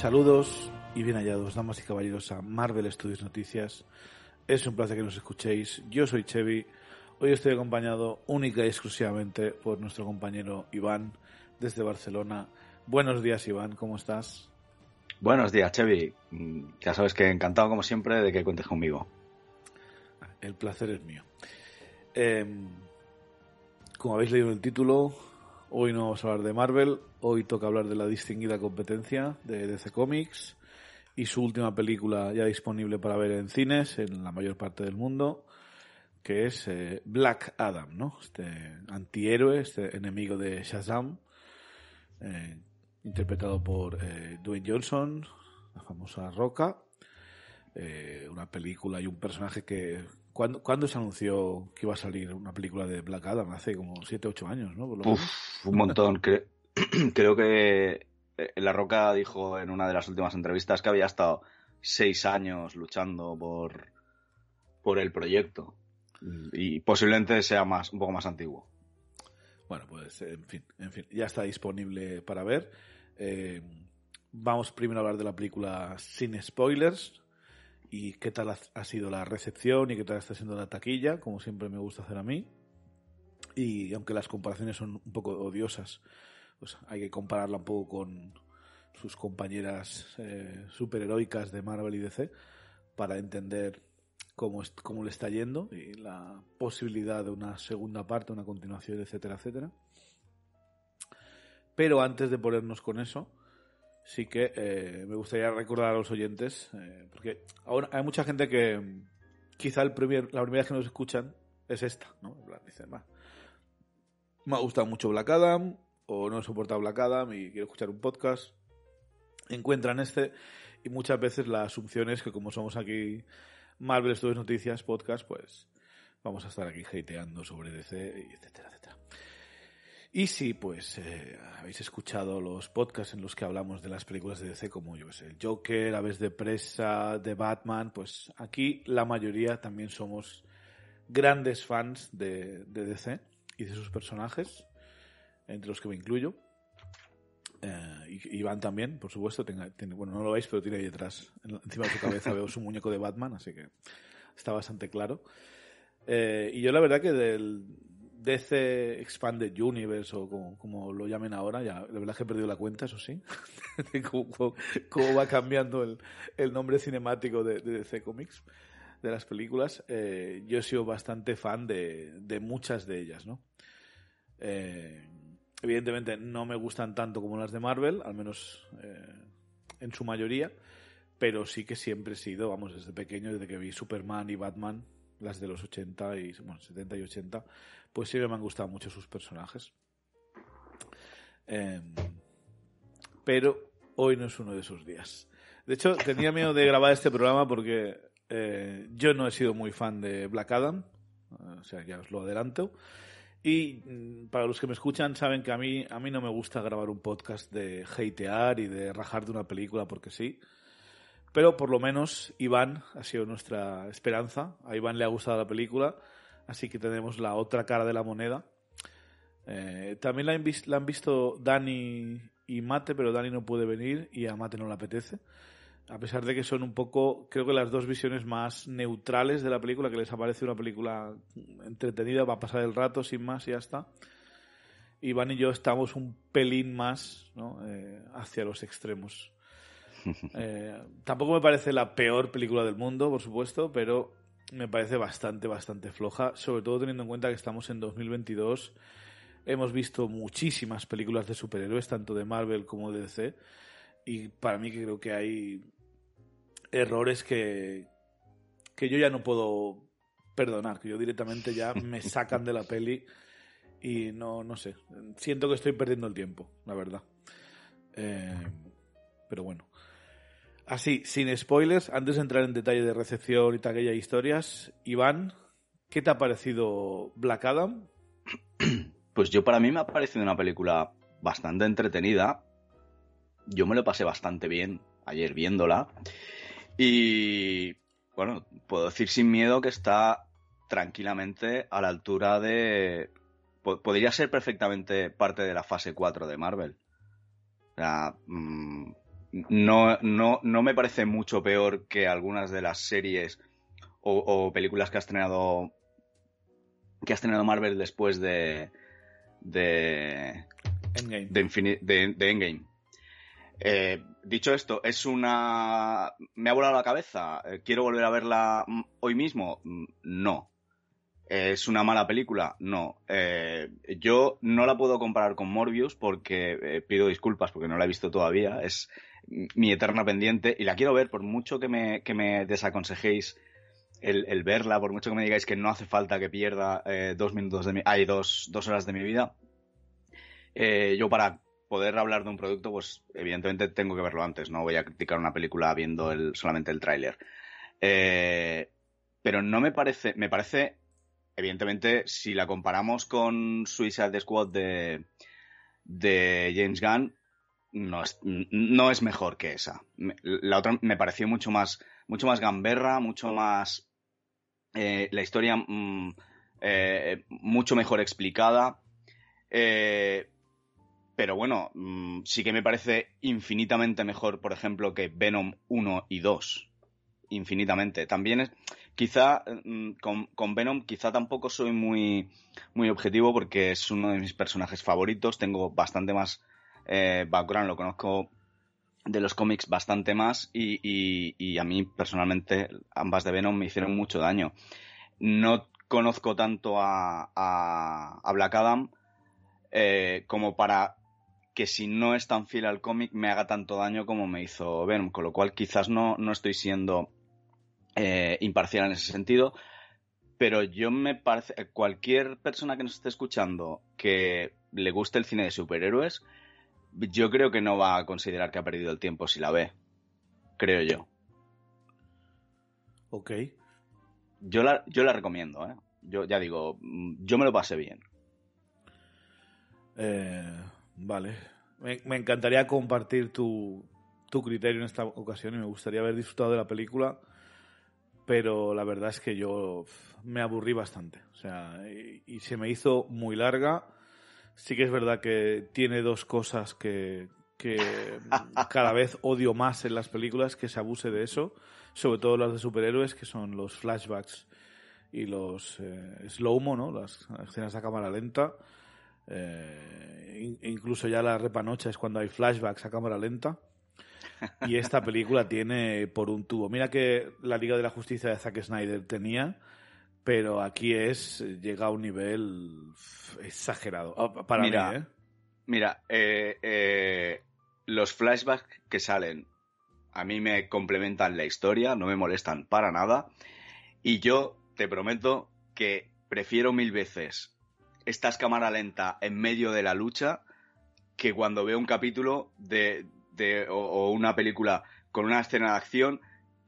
Saludos y bien hallados, damas y caballeros, a Marvel Studios Noticias. Es un placer que nos escuchéis. Yo soy Chevy. Hoy estoy acompañado única y exclusivamente por nuestro compañero Iván desde Barcelona. Buenos días, Iván, ¿cómo estás? Buenos días, Chevy. Mm, Ya sabes que encantado, como siempre, de que cuentes conmigo. El placer es mío. Eh, como habéis leído en el título, hoy no vamos a hablar de Marvel, hoy toca hablar de la distinguida competencia de DC Comics y su última película ya disponible para ver en cines en la mayor parte del mundo, que es eh, Black Adam, ¿no? Este antihéroe, este enemigo de Shazam, eh, interpretado por eh, Dwayne Johnson, la famosa Roca, una película y un personaje que... ¿cuándo, cuándo se anunció que iba a salir una película de Black Adam? Hace como 7, 8 años, ¿no? Por lo menos. Uf, un montón. Cre- Creo que eh, La Roca dijo en una de las últimas entrevistas que había estado seis años luchando por, por el proyecto. Y posiblemente sea más, un poco más antiguo. Bueno, pues en fin, en fin, ya está disponible para ver. Eh, vamos primero a hablar de la película sin spoilers y qué tal ha, sido la recepción y qué tal está siendo la taquilla, como siempre me gusta hacer a mí. Y aunque las comparaciones son un poco odiosas, pues hay que compararla un poco con sus compañeras eh, superheroicas de Marvel y DC para entender cómo, es- cómo le está yendo y la posibilidad de una segunda parte, una continuación, etcétera, etcétera. Pero antes de ponernos con eso, sí que eh, me gustaría recordar a los oyentes, eh, porque ahora hay mucha gente que quizá el primer, la primera vez que nos escuchan es esta, ¿no? Dicen, "Va, me ha gustado mucho Black Adam, o no he soportado Black Adam y quiero escuchar un podcast. Encuentran este, y muchas veces la asunción es que como somos aquí Marvel Studios Noticias Podcast, pues vamos a estar aquí hateando sobre DC, etcétera, etcétera. Y si, pues, eh, habéis escuchado los podcasts en los que hablamos de las películas de DC, como yo sé, el Joker, Aves de Presa, de Batman, pues aquí la mayoría también somos grandes fans de, de DC y de sus personajes, entre los que me incluyo. Eh, Iván también, por supuesto, tenga- tiene, bueno, no lo veis, pero tiene ahí detrás, en- encima de su cabeza veo su muñeco de Batman, así que está bastante claro. Eh, y yo la verdad que del DC Expanded Universe o como, como lo llamen ahora, ya la verdad es que he perdido la cuenta, eso sí, de cómo, cómo- va cambiando el, el nombre cinemático de, de DC Comics, de las películas. Eh, yo he sido bastante fan de, de muchas de ellas, ¿no? Eh, evidentemente no me gustan tanto como las de Marvel, al menos eh, en su mayoría, pero sí que siempre he sido, vamos, desde pequeño, desde que vi Superman y Batman, las de los 80 y, bueno, 70 y 80, pues siempre me han gustado mucho sus personajes. Eh, pero hoy no es uno de esos días. De hecho, tenía miedo de grabar este programa porque eh, yo no he sido muy fan de Black Adam, o sea, ya os lo adelanto. Y mm, para los que me escuchan saben que a mí, a mí no me gusta grabar un podcast de hatear y de rajar de una película porque sí. Pero por lo menos Iván ha sido nuestra esperanza. A Iván le ha gustado la película, así que tenemos la otra cara de la moneda. Eh, también la han, vis- la han visto Dani y Mate, pero Dani no puede venir y a Mate no le apetece. A pesar de que son un poco, creo que las dos visiones más neutrales de la película, que les aparece una película entretenida, va a pasar el rato sin más y ya está. Iván y yo estamos un pelín más ¿no? Eh, hacia los extremos. Eh, tampoco me parece la peor película del mundo, por supuesto, pero me parece bastante, bastante floja, sobre todo teniendo en cuenta que estamos en 2022. Hemos visto muchísimas películas de superhéroes, tanto de Marvel como de DC, y para mí que creo que hay errores que, que yo ya no puedo perdonar, que yo directamente ya me sacan de la peli y no, no sé, siento que estoy perdiendo el tiempo, la verdad. Eh, pero bueno. Así, sin spoilers, antes de entrar en detalle de recepción y taquilla historias, Iván, ¿qué te ha parecido Black Adam? Pues yo para mí me ha parecido una película bastante entretenida. Yo me lo pasé bastante bien ayer viéndola. Y bueno, puedo decir sin miedo que está tranquilamente a la altura de... po- Podría ser perfectamente parte de la fase 4 de Marvel. O sea, mm, no, no, no me parece mucho peor que algunas de las series o, películas que ha estrenado que ha estrenado Marvel después de de Endgame. De, de, Endgame. Eh, dicho esto, es una. ¿Me ha volado la cabeza? Eh, ¿Quiero volver a verla hoy mismo? Mm, no. ¿Es una mala película? No. Eh, yo no la puedo comparar con Morbius porque pido disculpas porque no la he visto todavía. Es mi eterna pendiente y la quiero ver por mucho que me, que me desaconsejéis el, verla, por mucho que me digáis que no hace falta que pierda eh, dos minutos de mi, hay dos, dos horas de mi vida. Eh, yo para poder hablar de un producto, pues evidentemente tengo que verlo antes, no voy a criticar una película viendo el, solamente el tráiler. Eh, pero no me parece, me parece, evidentemente, si la comparamos con Suicide Squad de, de James Gunn, no es, no es mejor que esa. La otra me pareció mucho más, mucho más gamberra, mucho más eh, la historia mm, eh, mucho mejor explicada. Eh, pero bueno, mm, sí que me parece infinitamente mejor, por ejemplo, que Venom 1 y 2. Infinitamente. También es, quizá mm, con, Venom, quizá tampoco soy muy, muy objetivo porque es uno de mis personajes favoritos. Tengo bastante más background, lo conozco de los cómics bastante más y, a mí personalmente ambas de Venom me hicieron mucho daño. No conozco tanto a, a, Black Adam eh, como para que si no es tan fiel al cómic me haga tanto daño como me hizo Venom, con lo cual quizás no, no estoy siendo eh, imparcial en ese sentido, pero yo me parece, cualquier persona que nos esté escuchando que le guste el cine de superhéroes, yo creo que no va a considerar que ha perdido el tiempo si la ve. Creo yo. Ok. Yo la, yo la recomiendo, ¿eh? Yo ya digo, yo me lo pasé bien. Eh, vale. Me, encantaría compartir tu, tu criterio en esta ocasión y me gustaría haber disfrutado de la película, pero la verdad es que yo me aburrí bastante. O sea, y se me hizo muy larga sí que es verdad que tiene dos cosas que, cada vez odio más en las películas, que se abuse de eso, sobre todo las de superhéroes, que son los flashbacks y los eh, slow-mo, ¿no? Las escenas a cámara lenta. Eh, incluso ya la repanocha es cuando hay flashbacks a cámara lenta. Y esta película tiene por un tubo. Mira que la Liga de la Justicia de Zack Snyder tenía pero aquí es llega a un nivel exagerado ah, para mira, mí, ¿eh? Mira, eh, eh, los flashbacks que salen a mí me complementan la historia, no me molestan para nada y yo te prometo que prefiero mil veces esta cámara lenta en medio de la lucha que cuando veo un capítulo de, de o una película con una escena de acción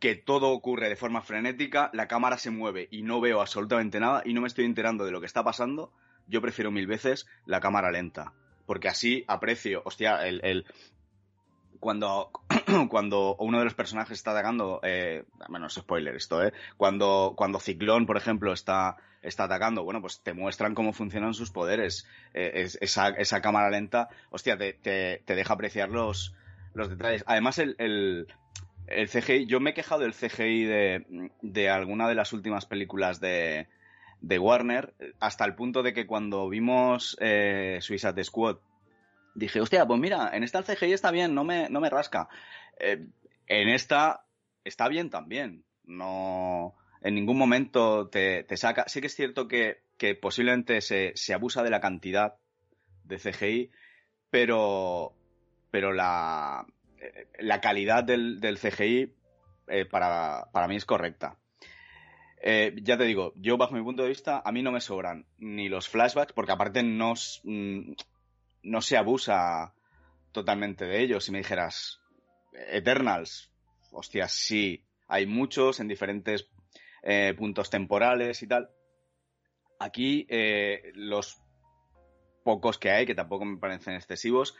que todo ocurre de forma frenética, la cámara se mueve y no veo absolutamente nada y no me estoy enterando de lo que está pasando, yo prefiero mil veces la cámara lenta. Porque así aprecio, hostia, el, cuando, cuando uno de los personajes está atacando, eh, bueno, es spoiler esto, ¿eh? Cuando, cuando Ciclón, por ejemplo, está, está atacando, bueno, pues te muestran cómo funcionan sus poderes. Eh, esa, esa, cámara lenta, hostia, te, te, deja apreciar los, los detalles. Además, el, el CGI, yo me he quejado del CGI de, alguna de las últimas películas de, Warner, hasta el punto de que cuando vimos eh, Suicide Squad, dije, hostia, pues mira, en esta el CGI está bien, no me, no me rasca. Eh, en esta está bien también. No, en ningún momento te, te saca. Sí que es cierto que, que posiblemente se, se, abusa de la cantidad de CGI, pero, pero la, la calidad del, CGI eh, para, mí es correcta. Eh, ya te digo, yo bajo mi punto de vista, a mí no me sobran ni los flashbacks, porque aparte no, mm, no se abusa totalmente de ellos. Si me dijeras, Eternals, hostia, sí, hay muchos en diferentes puntos temporales y tal. Aquí los pocos que hay, que tampoco me parecen excesivos,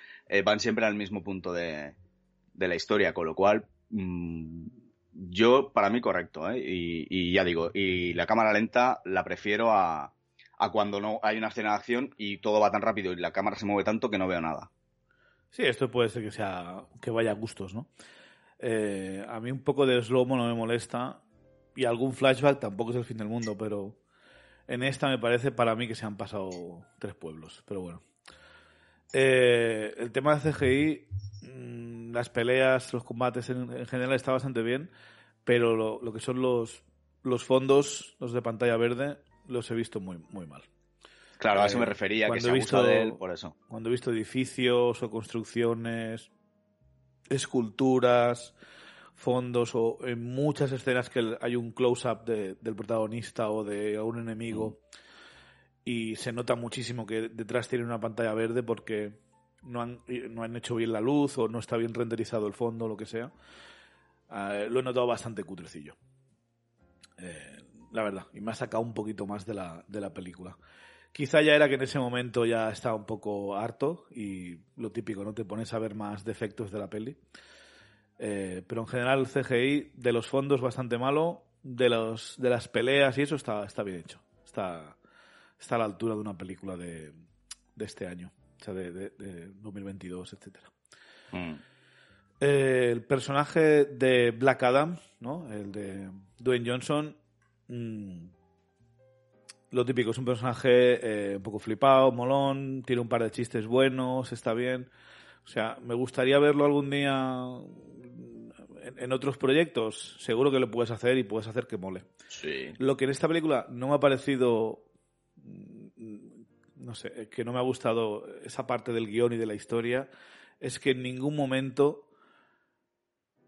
van siempre al mismo punto de, de la historia, con lo cual mm, yo, para mí, correcto, ¿eh? y, ya digo, y la cámara lenta la prefiero a, a cuando no hay una escena de acción y todo va tan rápido y la cámara se mueve tanto que no veo nada. Sí, esto puede ser que sea que vaya a gustos, ¿no? Eh, a mí un poco de slow-mo no me molesta y algún flashback tampoco es el fin del mundo, pero en esta me parece para mí que se han pasado tres pueblos, pero bueno. Eh, el tema de CGI, mm, las peleas, los combates en, en general está bastante bien, pero lo, lo que son los, los fondos, los de pantalla verde, los he visto muy, muy mal. Claro, a Eh, eso me refería, que cuando se he visto- de él, por eso. Cuando he visto edificios o construcciones, esculturas, fondos o en muchas escenas que hay un close-up de- del protagonista o de algún enemigo y se nota muchísimo que detrás tiene una pantalla verde porque no han, no han hecho bien la luz o no está bien renderizado el fondo lo que sea. Eh, lo he notado bastante cutrecillo. Eh, la verdad, y me ha sacado un poquito más de la, de la película. Quizá ya era que en ese momento ya estaba un poco harto y lo típico, ¿no? Te pones a ver más defectos de la peli. Eh, pero en general el CGI de los fondos bastante malo, de, los, de las peleas y eso está, está bien hecho. Está, está a la altura de una película de, de este año, o sea, de, de- de 2022, etcétera. Mm. Eh, el personaje de Black Adam, ¿no? El de Dwayne Johnson. mm, lo típico, es un personaje eh, un poco flipado, molón, tiene un par de chistes buenos, está bien. O sea, me gustaría verlo algún día en, en otros proyectos. Seguro que lo puedes hacer y puedes hacer que mole. Sí. Lo que en esta película no me ha parecido. Mm, No sé, que no me ha gustado esa parte del guion y de la historia es que en ningún momento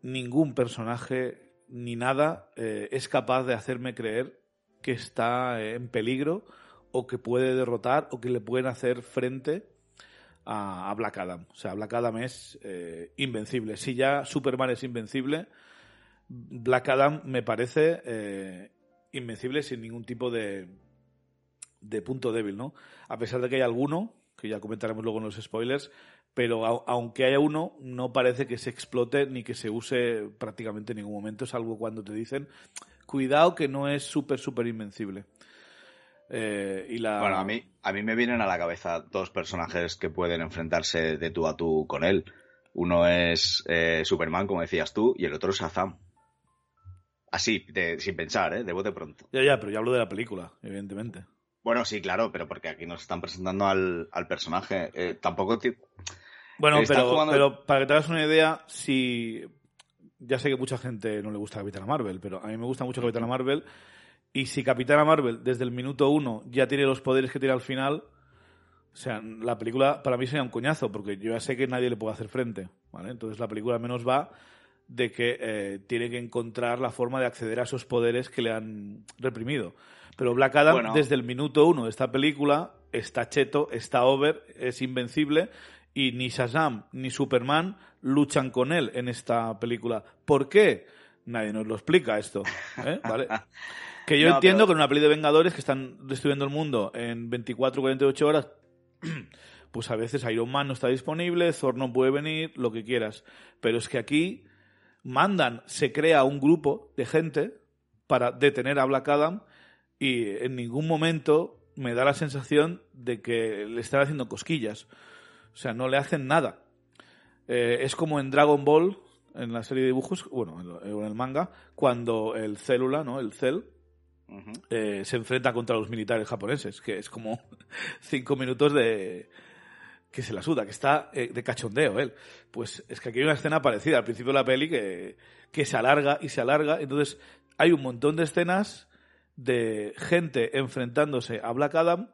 ningún personaje ni nada eh, es capaz de hacerme creer que está eh, en peligro o que puede derrotar o que le pueden hacer frente a, Black Adam. O sea, Black Adam es eh, invencible. Si ya Superman es invencible, Black Adam me parece eh, invencible sin ningún tipo de, de punto débil, ¿no? A pesar de que hay alguno, que ya comentaremos luego en los spoilers, pero au- aunque haya uno, no parece que se explote ni que se use prácticamente en ningún momento, salvo cuando te dicen, cuidado que no es súper, súper invencible. Eh, y la... Bueno, a mí, a mí me vienen a la cabeza dos personajes que pueden enfrentarse de tú a tú con él. Uno es eh, Superman, como decías tú, y el otro es Shazam. Así, de- sin pensar, ¿eh? De bote pronto. Ya, ya, pero yo hablo de la película, evidentemente. Bueno, sí, claro, pero porque aquí nos están presentando al, al personaje. Eh, tampoco... Bueno, pero, jugando- pero para que te hagas una idea, si. Ya sé que mucha gente no le gusta Capitana Marvel, pero a mí me gusta mucho Capitana Marvel. Y si Capitana Marvel desde el minuto uno ya tiene los poderes que tiene al final, o sea, la película para mí sería un coñazo, porque yo ya sé que nadie le puede hacer frente. ¿vale? Entonces la película menos va de que eh, tiene que encontrar la forma de acceder a esos poderes que le han reprimido. Pero Black Adam, Bueno. desde el minuto uno de esta película, está cheto, está over, es invencible y ni Shazam ni Superman luchan con él en esta película. ¿Por qué? Nadie nos lo explica esto. ¿eh? ¿Vale? Que yo No, entiendo pero- que en una peli de Vengadores que están destruyendo el mundo en 24 48 horas, pues a veces Iron Man no está disponible, Thor no puede venir, lo que quieras. Pero es que aquí mandan, se crea un grupo de gente para detener a Black Adam y en ningún momento me da la sensación de que le están haciendo cosquillas. O sea, no le hacen nada. Eh, es como en Dragon Ball, en la serie de dibujos, bueno, en, el manga, cuando el célula, ¿no? El cel, eh, se enfrenta contra los militares japoneses, que es como cinco minutos de que se la suda, que está eh, de cachondeo él. Pues es que aquí hay una escena parecida al principio de la peli que, que se alarga y se alarga. Entonces hay un montón de escenas de gente enfrentándose a Black Adam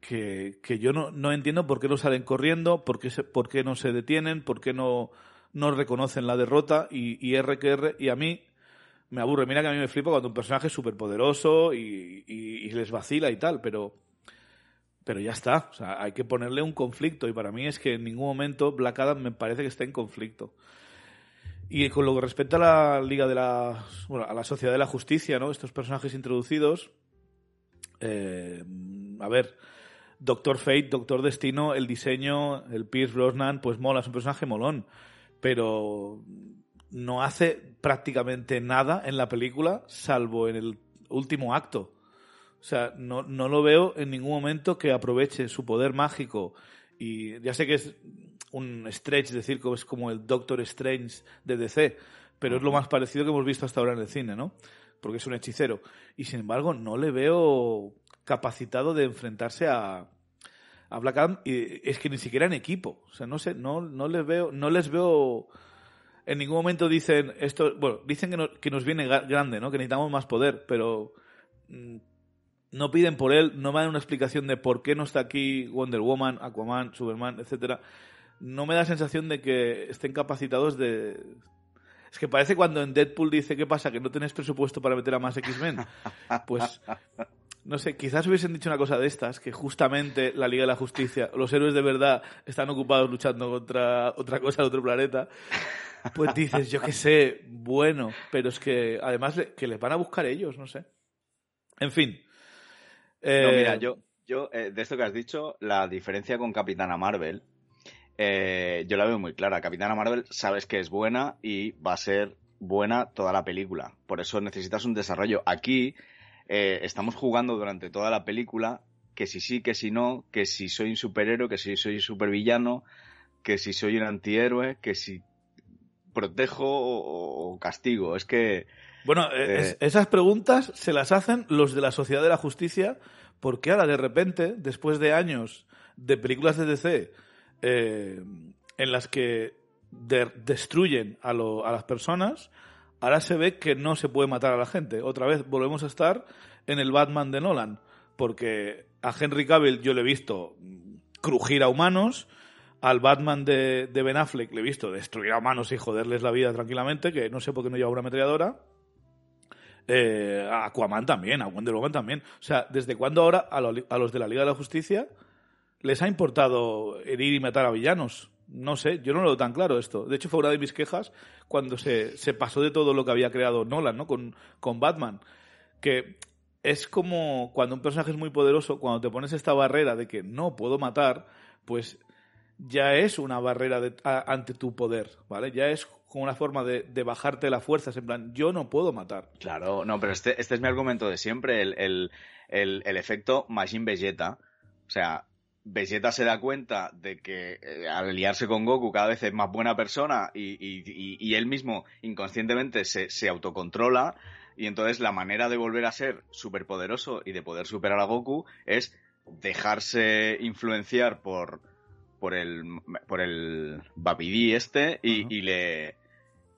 que, que yo no, no entiendo por qué no salen corriendo, por qué, se- por qué no se detienen, por qué no, no reconocen la derrota y, R que R. Y a mí me aburre. Mira que a mí me flipa cuando un personaje es súper poderoso y, y- les vacila y tal, pero, pero ya está. O sea, hay que ponerle un conflicto y para mí es que en ningún momento Black Adam me parece que esté en conflicto. Y con lo que respecta a la Liga de la... Bueno, a la Sociedad de la Justicia, ¿no? Estos personajes introducidos... eh, a ver, Doctor Fate, Doctor Destino, el diseño, el Pierce Brosnan, pues mola, es un personaje molón. Pero no hace prácticamente nada en la película, salvo en el último acto. O sea, no, no lo veo en ningún momento que aproveche su poder mágico. Y ya sé que es un stretch decir que es como el Doctor Strange de DC, pero es lo más parecido que hemos visto hasta ahora en el cine, ¿no? Porque es un hechicero. Y sin embargo, no le veo capacitado de enfrentarse a, a Black Adam. Y es que ni siquiera en equipo. O sea, no sé, no, no les veo, no les veo. En ningún momento dicen esto, bueno, dicen que, que nos viene grande, ¿no? Que necesitamos más poder, pero mm, no piden por él, no me dan una explicación de por qué no está aquí Wonder Woman, Aquaman, Superman, etcétera. No me da la sensación de que estén capacitados de. Es que parece cuando en Deadpool dice, ¿qué pasa? ¿Que no tenés presupuesto para meter a más X-Men? Pues, no sé, quizás hubiesen dicho una cosa de estas, que justamente la Liga de la Justicia, los héroes de verdad, están ocupados luchando contra otra cosa de otro planeta. Pues dices, yo qué sé, bueno, pero es que además que les van a buscar ellos, no sé. En fin, no, mira, eh, yo, yo eh, de esto que has dicho, la diferencia con Capitana Marvel, eh, yo la veo muy clara. Capitana Marvel sabes que es buena y va a ser buena toda la película. Por eso necesitas un desarrollo. Aquí estamos jugando durante toda la película que si sí, que si no, que si soy un superhéroe, que si soy un supervillano, que si soy un antihéroe, que si protejo o, castigo. Es que... Bueno, esas preguntas se las hacen los de la Sociedad de la Justicia porque ahora de repente, después de años de películas de DC eh, en las que destruyen a, las personas, ahora se ve que no se puede matar a la gente. Otra vez volvemos a estar en el Batman de Nolan, porque a Henry Cavill yo le he visto crujir a humanos, al Batman de, Ben Affleck le he visto destruir a humanos y joderles la vida tranquilamente, que no sé por qué no lleva una ametralladora. Eh, a Aquaman también, a Wonder Woman también. O sea, ¿desde cuándo ahora a, los de la Liga de la Justicia les ha importado herir y matar a villanos? No sé, yo no lo veo tan claro esto. De hecho, fue una de mis quejas cuando se, se pasó de todo lo que había creado Nolan, ¿no? Con, con Batman. Que es como cuando un personaje es muy poderoso, cuando te pones esta barrera de que no puedo matar, pues ya es una barrera ante tu poder, ¿vale? Ya es como una forma de, bajarte la fuerza, en plan, yo no puedo matar. Claro, no, pero este, este es mi argumento de siempre, el, efecto Machine Vegeta. O sea, Vegeta se da cuenta de que eh, al aliarse con Goku cada vez es más buena persona y, él mismo inconscientemente se, se, autocontrola y entonces la manera de volver a ser superpoderoso y de poder superar a Goku es dejarse influenciar por, por el por el este y, le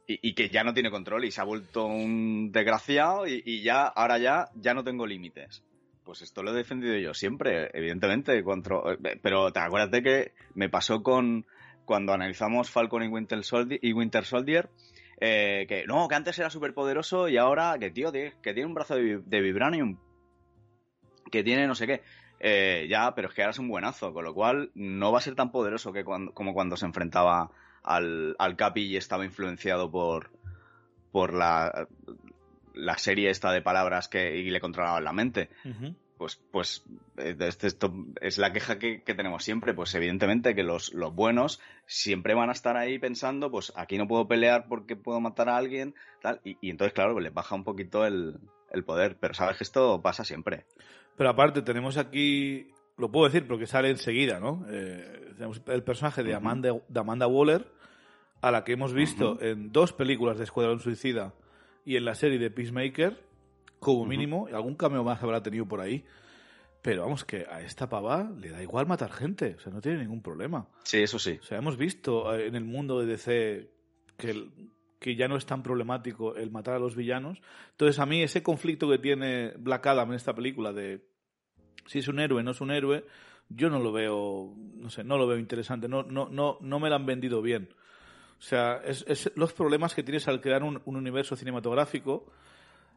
y, que ya no tiene control y se ha vuelto un desgraciado y, ya, ahora ya, ya no tengo límites. Pues esto lo he defendido yo siempre, evidentemente, pero te acuérdate que me pasó con cuando analizamos Falcon y Winter Soldier, y Winter Soldier eh, que no, que antes era súper poderoso y ahora que tío, que tiene un brazo de, vibranium, que tiene no sé qué. Eh, ya, pero es que ahora es un buenazo, con lo cual no va a ser tan poderoso que como cuando se enfrentaba al, al Capi y estaba influenciado por, por la, la serie esta de palabras que y le controlaban la mente. Pues, pues eh, este, esto es la queja que, tenemos siempre. Pues evidentemente que los, los, buenos siempre van a estar ahí pensando, pues aquí no puedo pelear porque puedo matar a alguien, tal. Y, y entonces, claro, les baja un poquito el, el poder. Pero sabes que esto pasa siempre. Pero aparte, tenemos aquí lo puedo decir porque sale enseguida, ¿no? Eh, tenemos el personaje de Amanda, de Amanda Waller, a la que hemos visto en dos películas de Escuadrón Suicida y en la serie de Peacemaker, como mínimo, y algún cameo más habrá tenido por ahí. Pero vamos, que a esta pava le da igual matar gente, o sea, no tiene ningún problema. Sí, eso sí. O sea, hemos visto eh, en el mundo de DC que, que ya no es tan problemático el matar a los villanos. Entonces, a mí ese conflicto que tiene Black Adam en esta película de si es un héroe o no es un héroe, yo no lo veo, no sé, no lo veo interesante, no, no, no, no me lo han vendido bien. O sea, es, los problemas que tienes al crear un, universo cinematográfico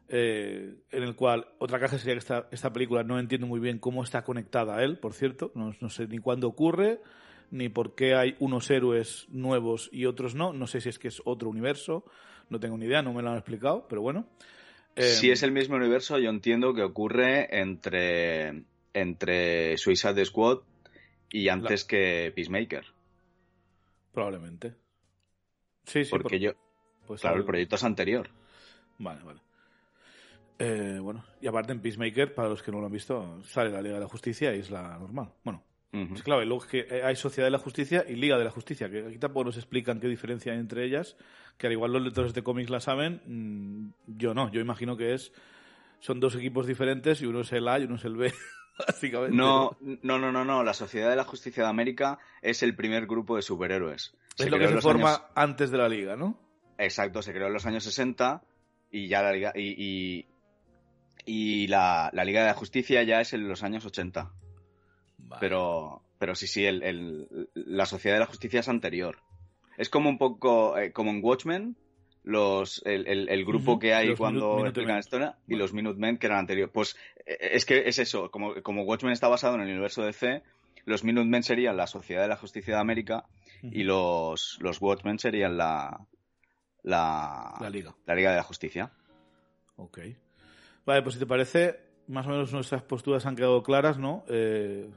eh, en el cual otra caja sería que esta, esta, película no entiendo muy bien cómo está conectada a él, por cierto, no, sé ni cuándo ocurre, ni por qué hay unos héroes nuevos y otros no, no sé si es que es otro universo, no tengo ni idea, no me lo han explicado, pero bueno. si em, es el mismo universo, yo entiendo que ocurre entre, entre Suicide Squad y antes que Peacemaker. Probablemente. Sí, sí. Porque yo. Pues claro, el proyecto es anterior. Vale, vale. Eh, bueno, y aparte en Peacemaker, para los que no lo han visto, sale la Liga de la Justicia y es la normal. Bueno, claro, luego es que hay Sociedad de la Justicia y Liga de la Justicia, que aquí tampoco nos explican qué diferencia hay entre ellas, que al igual los lectores de cómics la saben, mm, yo no, yo imagino que es son dos equipos diferentes y uno es el A y uno es el B. Básicamente. No, no, no, no, no. La Sociedad de la Justicia de América es el primer grupo de superhéroes. Es lo que se forma antes de la liga, ¿no? Exacto, se creó en los años 60 y ya la liga y, y, la, Liga de la Justicia ya es en los años 80. Pero, pero sí, sí, el, la Sociedad de la Justicia es anterior. Es como un poco eh, como en Watchmen, los el, grupo que hay cuando explican y los Minutemen que eran anteriores. Pues eh, es que es eso, como, como Watchmen está basado en el universo de C, los Minutemen serían la Sociedad de la Justicia de América y los, los Watchmen serían la, la, la, Liga. la Liga de la Justicia. Ok. Vale, pues si te parece, más o menos nuestras posturas han quedado claras, ¿no? Eh,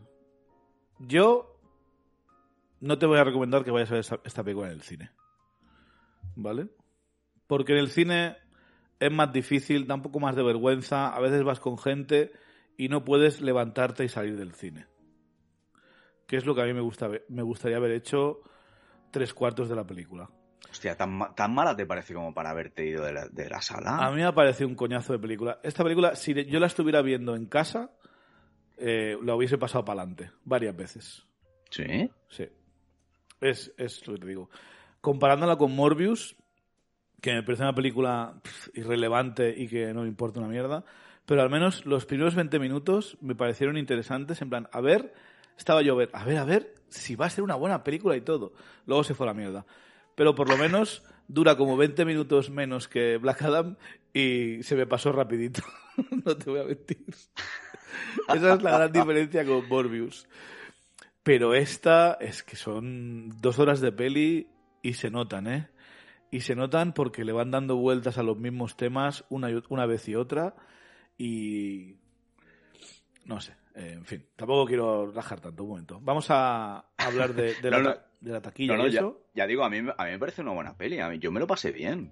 yo no te voy a recomendar que vayas a ver esta, esta película en el cine. ¿Vale? Porque en el cine es más difícil, da un poco más de vergüenza, a veces vas con gente y no puedes levantarte y salir del cine. Que es lo que a mí me, gusta, me gustaría haber hecho tres cuartos de la película. Hostia, ¿tan, mala te parece como para haberte ido de la, sala? A mí me ha parecido un coñazo de película. Esta película, si yo la estuviera viendo en casa, eh, la hubiese pasado para adelante varias veces. ¿Sí? Sí. Es, es lo que te digo. Comparándola con Morbius, que me parece una película irrelevante y que no me importa una mierda, pero al menos los primeros 20 minutos me parecieron interesantes, en plan, a ver, estaba yo a ver, a ver, a ver, si va a ser una buena película y todo. Luego se fue a la mierda. Pero por lo menos dura como 20 minutos menos que Black Adam y se me pasó rapidito. no te voy a mentir. Esa es la gran diferencia con Morbius. Pero esta es que son dos horas de peli y se notan, ¿eh? Y se notan porque le van dando vueltas a los mismos temas una, una vez y otra y no sé, en fin, tampoco quiero rajar tanto un momento. Vamos a hablar de, la, taquilla y eso. Ya, digo, a mí, a mí me parece una buena peli, a mí, yo me lo pasé bien.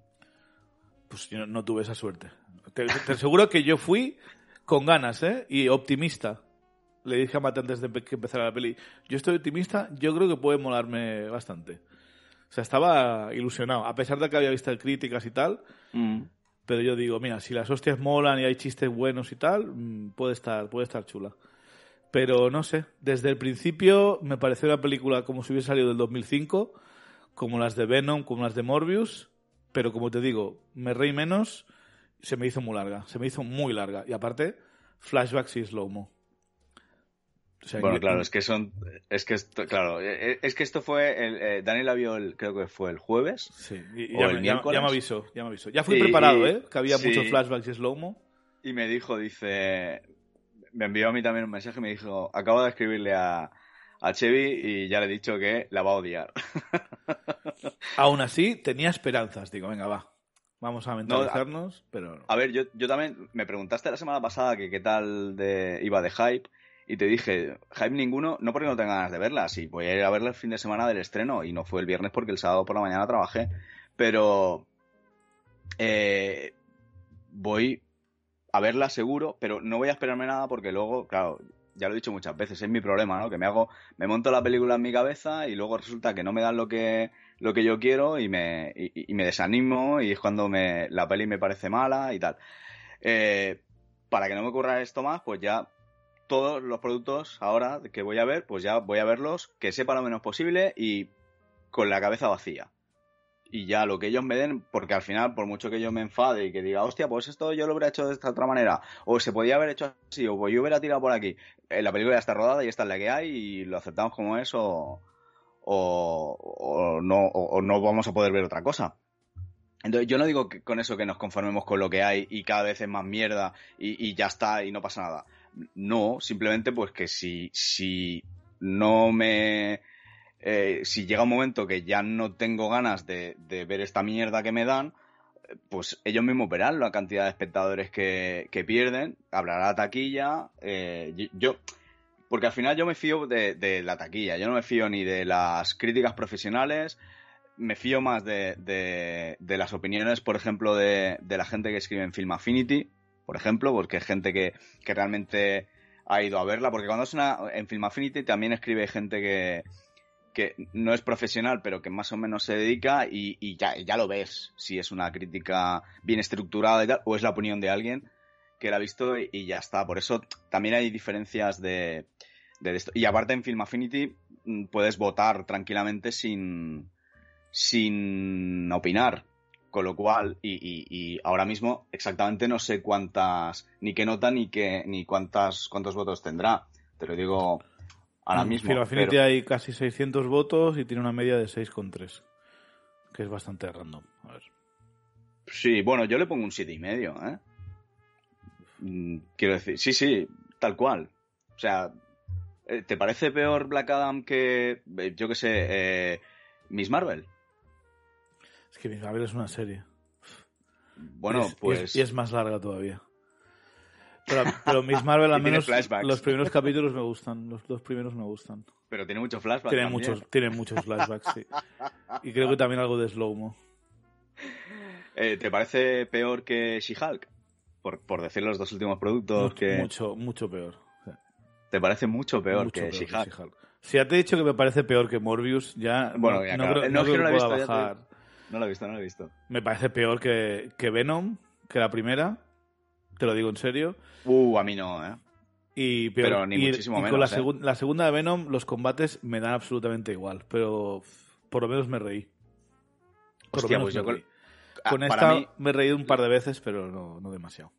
Pues yo no, tuve esa suerte. Te, aseguro que yo fui con ganas, ¿eh? Y optimista. Le dije a Mate antes de que empezara la peli, yo estoy optimista, yo creo que puede molarme bastante. O sea, estaba ilusionado, a pesar de que había visto críticas y tal. Mm. Pero yo digo, mira, si las hostias molan y hay chistes buenos y tal, mm, puede estar, puede estar chula. Pero no sé, desde el principio me pareció una película como si hubiese salido del 2005, como las de Venom, como las de Morbius, pero como te digo, me reí menos, se me hizo muy larga, se me hizo muy larga. Y aparte, flashbacks y slow-mo bueno, claro, es que son. Es que esto, claro, e, e, es que esto fue. El, eh, Daniel la vio, el, creo que fue el jueves. Sí, y, ya, el ya, ya, me avisó, ya me avisó. Ya fui preparado, ¿eh? Que había muchos flashbacks y slow-mo. Y me dijo, dice. Me envió a mí también un mensaje y me dijo: Acabo de escribirle a, a Chevy y ya le he dicho que la va a odiar. Aún así, tenía esperanzas. Digo, venga, va. Vamos a mentalizarnos, pero. A ver, yo, yo también. Me preguntaste la semana pasada que qué tal de, iba de hype y te dije, hype ninguno, no porque no tenga ganas de verla, sí, voy a ir a verla el fin de semana del estreno y no fue el viernes porque el sábado por la mañana trabajé, pero eh, voy a verla seguro, pero no voy a esperarme nada porque luego, claro, ya lo he dicho muchas veces, es mi problema, ¿no? Que me hago, me monto la película en mi cabeza y luego resulta que no me dan lo que, lo que yo quiero y me, y, me desanimo y es cuando me, la peli me parece mala y tal. Eh, para que no me ocurra esto más, pues ya todos los productos ahora que voy a ver, pues ya voy a verlos que sepa lo menos posible y con la cabeza vacía. Y ya lo que ellos me den, porque al final, por mucho que yo me enfade y que diga, hostia, pues esto yo lo hubiera hecho de esta otra manera, o se podía haber hecho así, o yo hubiera tirado por aquí. Eh, la película ya está rodada y esta es la que hay y lo aceptamos como es o, o, no, o no vamos a poder ver otra cosa. Entonces, yo no digo que con eso que nos conformemos con lo que hay y cada vez es más mierda y ya está y no pasa nada. No, simplemente pues que si, si no me... Eh, si llega un momento que ya no tengo ganas de, ver esta mierda que me dan, pues ellos mismos verán la cantidad de espectadores que, pierden, hablará la taquilla, eh, yo, porque al final yo me fío de, la taquilla, yo no me fío ni de las críticas profesionales, me fío más de, de las opiniones, por ejemplo, de, la gente que escribe en Film Affinity, por ejemplo, porque es gente que, realmente ha ido a verla, porque cuando es una. En Film Affinity también escribe gente que, que no es profesional, pero que más o menos se dedica y, ya, ya lo ves si es una crítica bien estructurada y tal, o es la opinión de alguien que la ha visto y, ya está. Por eso también hay diferencias de, de esto. Y aparte en Film Affinity mm, puedes votar tranquilamente sin, sin opinar. Con lo cual, y, ahora mismo exactamente no sé cuántas, ni qué nota ni qué, ni cuántas, cuántos votos tendrá. Te lo digo ahora mismo. Film Affinity hay casi 600 votos y tiene una media de 6,3. Que es bastante random. A ver. Sí, bueno, yo le pongo un 7,5, ¿eh? Mm, quiero decir, sí, sí, tal cual. O sea, eh, ¿te parece peor Black Adam que, eh, yo qué sé, eh, Miss Marvel? Es que Miss Marvel es una serie. Bueno, pues. Y es, más larga todavía. Pero, Miss Marvel, al menos, los primeros capítulos me gustan. Los dos primeros me gustan. Pero tiene muchos flashbacks. Tiene, muchos, tiene muchos flashbacks, sí. Y creo que también algo de slow-mo. ¿Te parece peor que She-Hulk? por, por decir los dos últimos productos que... Mucho, mucho peor. ¿Te parece mucho peor que She-Hulk? Si ya te he dicho que me parece peor que Morbius, ya bueno, no, creo, no, que, lo he visto, bajar. No lo he visto, no lo he visto. Me parece peor que, que Venom, que la primera. Te lo digo en serio. Uh, a mí no, ¿eh? Y pero ni muchísimo menos, con la, ¿eh? la, segunda de Venom, los combates me dan absolutamente igual. Pero por lo menos me reí. Por Hostia, pues yo Con, con esta me he reído un par de veces, pero no, no demasiado